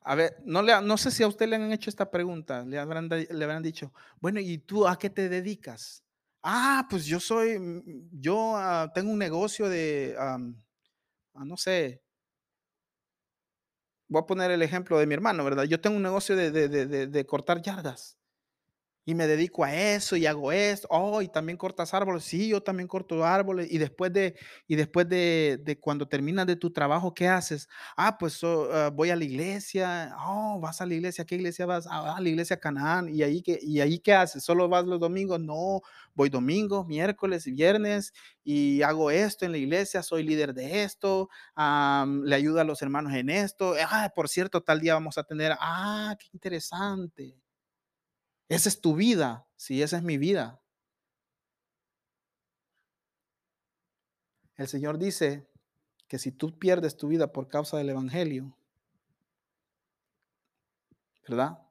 A ver, no, sé si a usted le han hecho esta pregunta, le le habrán dicho, bueno, ¿y tú a qué te dedicas? Ah, pues yo soy, mm, yo ah, tengo un negocio de, ah, no sé, voy a poner el ejemplo de mi hermano, ¿verdad? Yo tengo un negocio de, de cortar yardas y me dedico a eso y hago esto. Oh, y también cortas árboles. Sí, yo también corto árboles. Y después de, y después de, de cuando terminas de tu trabajo, ¿qué haces? Ah, pues ah, voy a la iglesia. Oh, vas a la iglesia. ¿Qué iglesia vas? Ah, a la iglesia Canaán. ¿Y ahí, qué, ¿Y ahí qué haces? ¿Solo vas los domingos? No, voy domingo, miércoles y viernes y hago esto en la iglesia. Soy líder de esto. le ayudo a los hermanos en esto. Ah, por cierto, tal día vamos a tener. Ah, qué interesante. Esa es tu vida. Sí, esa es mi vida. El Señor dice que si tú pierdes tu vida por causa del Evangelio, ¿verdad?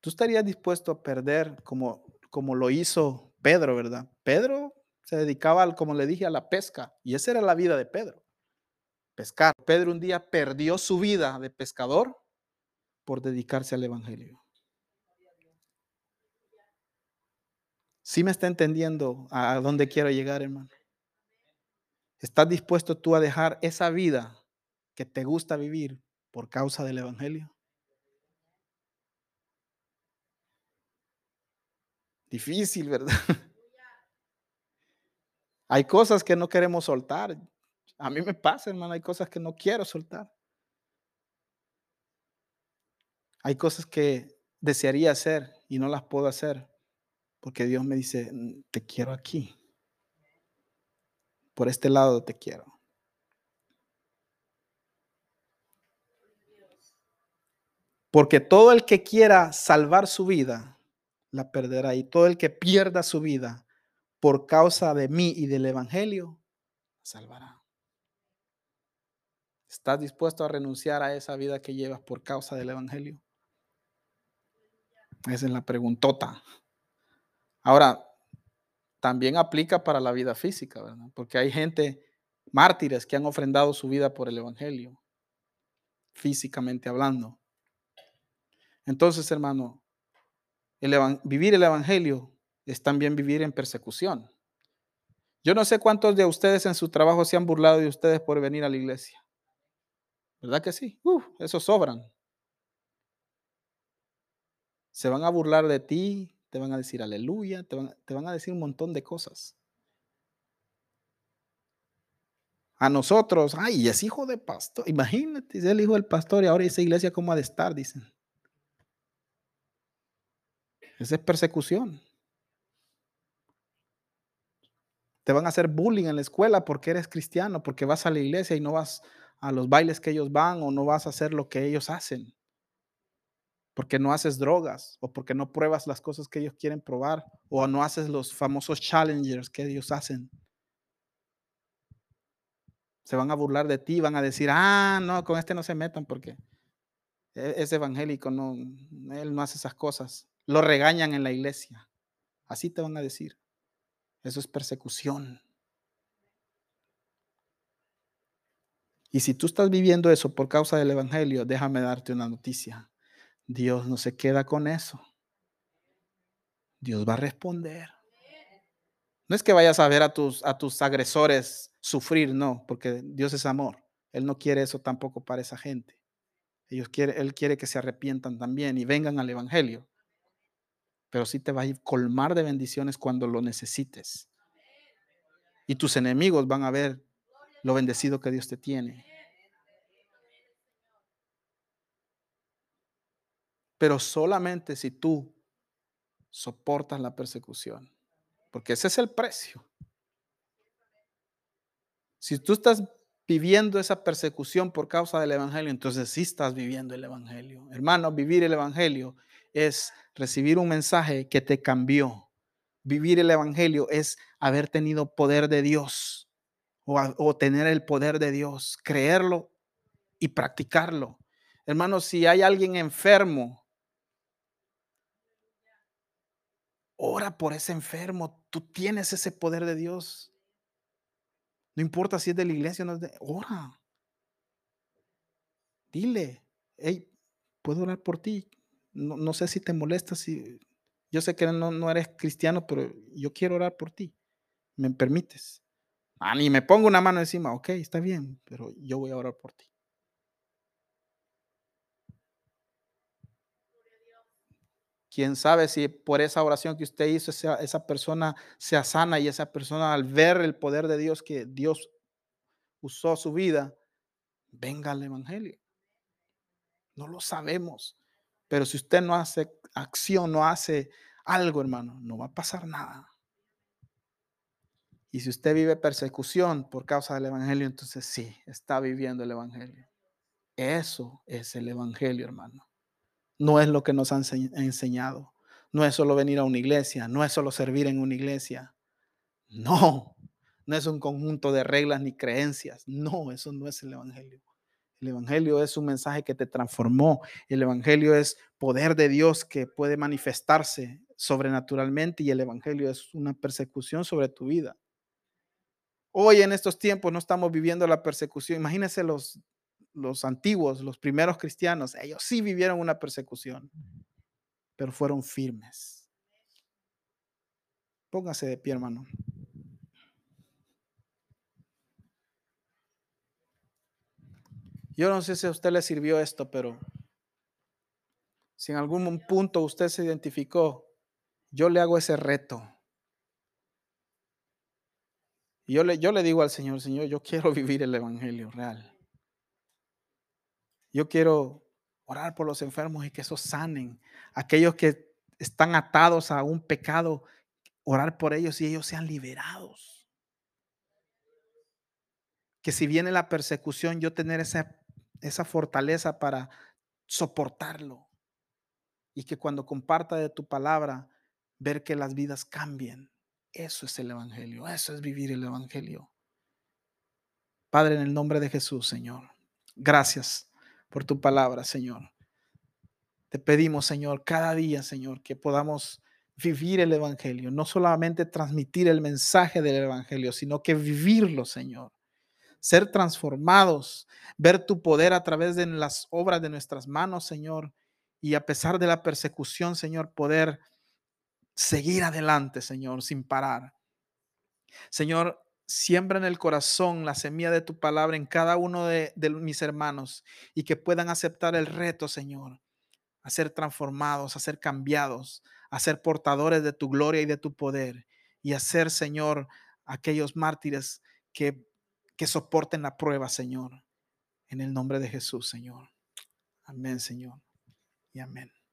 Tú estarías dispuesto a perder como, como lo hizo Pedro, ¿verdad? Pedro se dedicaba, como le dije, a la pesca. Y esa era la vida de Pedro. Pescar. Pedro un día perdió su vida de pescador por dedicarse al Evangelio. ¿Sí me está entendiendo a dónde quiero llegar, hermano? ¿Estás dispuesto tú a dejar esa vida que te gusta vivir por causa del Evangelio? Difícil, ¿verdad? <laughs> Hay cosas que no queremos soltar. A mí me pasa, hermano, hay cosas que no quiero soltar. Hay cosas que desearía hacer y no las puedo hacer porque Dios me dice, mm, te quiero aquí. Por este lado te quiero. Porque todo el que quiera salvar su vida, la perderá. Y todo el que pierda su vida por causa de mí y del Evangelio, salvará. ¿Estás dispuesto a renunciar a esa vida que llevas por causa del Evangelio? Esa es la preguntota. Ahora, también aplica para la vida física, ¿verdad? Porque hay gente, mártires, que han ofrendado su vida por el Evangelio, físicamente hablando. Entonces, hermano, vivir el Evangelio es también vivir en persecución. Yo no sé cuántos de ustedes en su trabajo se han burlado de ustedes por venir a la iglesia. ¿Verdad que sí? Uf, esos sobran. Se van a burlar de ti, te van a decir aleluya, te van, a decir un montón de cosas. A nosotros, ay, es hijo de pastor. Imagínate, es el hijo del pastor y ahora esa iglesia cómo ha de estar, dicen. Esa es persecución. Te van a hacer bullying en la escuela porque eres cristiano, porque vas a la iglesia y no vas a los bailes que ellos van o no vas a hacer lo que ellos hacen porque no haces drogas o porque no pruebas las cosas que ellos quieren probar o no haces los famosos challengers que ellos hacen. Se van a burlar de ti, van a decir, ah, no, con este no se metan porque e-, es evangélico, no, él no hace esas cosas. Lo regañan en la iglesia. Así te van a decir. Eso es persecución. Y si tú estás viviendo eso por causa del evangelio, déjame darte una noticia. Dios no se queda con eso. Dios va a responder. No es que vayas a ver a tus, a tus agresores sufrir, no, porque Dios es amor. Él no quiere eso tampoco para esa gente. Ellos quiere, él quiere que se arrepientan también y vengan al Evangelio. Pero sí te va a colmar de bendiciones cuando lo necesites. Y tus enemigos van a ver lo bendecido que Dios te tiene. Pero solamente si tú soportas la persecución, porque ese es el precio. Si tú estás viviendo esa persecución por causa del Evangelio, entonces sí estás viviendo el Evangelio. Hermano, vivir el Evangelio es recibir un mensaje que te cambió. Vivir el Evangelio es haber tenido poder de Dios o, o tener el poder de Dios, creerlo y practicarlo. Hermanos, si hay alguien enfermo, ora por ese enfermo. Tú tienes ese poder de Dios. No importa si es de la iglesia o no es de... Ora. Dile, hey, puedo orar por ti. No, no sé si te molesta, si yo sé que no, no eres cristiano, pero yo quiero orar por ti. ¿Me permites? Ah, ni me pongo una mano encima. Ok, está bien, pero yo voy a orar por ti. Quién sabe si por esa oración que usted hizo, esa, persona sea sana y esa persona al ver el poder de Dios que Dios usó su vida, venga al Evangelio. No lo sabemos. Pero si usted no hace acción, no hace algo, hermano, no va a pasar nada. Y si usted vive persecución por causa del Evangelio, entonces sí, está viviendo el Evangelio. Eso es el Evangelio, hermano. No es lo que nos han enseñado. No es solo venir a una iglesia, no es solo servir en una iglesia. No, no es un conjunto de reglas ni creencias. No, eso no es el Evangelio. El Evangelio es un mensaje que te transformó. El Evangelio es poder de Dios que puede manifestarse sobrenaturalmente y el Evangelio es una persecución sobre tu vida. Hoy en estos tiempos no estamos viviendo la persecución. Imagínense los, los antiguos, los primeros cristianos. Ellos sí vivieron una persecución, pero fueron firmes. Póngase de pie, hermano. Yo no sé si a usted le sirvió esto, pero si en algún punto usted se identificó, yo le hago ese reto yo le, yo le digo al Señor, Señor, yo quiero <laughs> vivir el Evangelio real. Yo quiero orar por los enfermos y que esos sanen. Aquellos que están atados a un pecado, orar por ellos y ellos sean liberados. Que si viene la persecución, yo tener esa, esa fortaleza para soportarlo. Y que cuando comparta de tu palabra, ver que las vidas cambien. Eso es el Evangelio, eso es vivir el Evangelio. Padre, en el nombre de Jesús, Señor, gracias por tu palabra, Señor. Te pedimos, Señor, cada día, Señor, que podamos vivir el Evangelio, no solamente transmitir el mensaje del Evangelio, sino que vivirlo, Señor. Ser transformados, ver tu poder a través de las obras de nuestras manos, Señor, y a pesar de la persecución, Señor, poder seguir adelante, Señor, sin parar. Señor, siembra en el corazón la semilla de tu palabra en cada uno de, mis hermanos y que puedan aceptar el reto, Señor, a ser transformados, a ser cambiados, a ser portadores de tu gloria y de tu poder y a ser, Señor, aquellos mártires que, que soporten la prueba, Señor. En el nombre de Jesús, Señor. Amén, Señor. Y amén.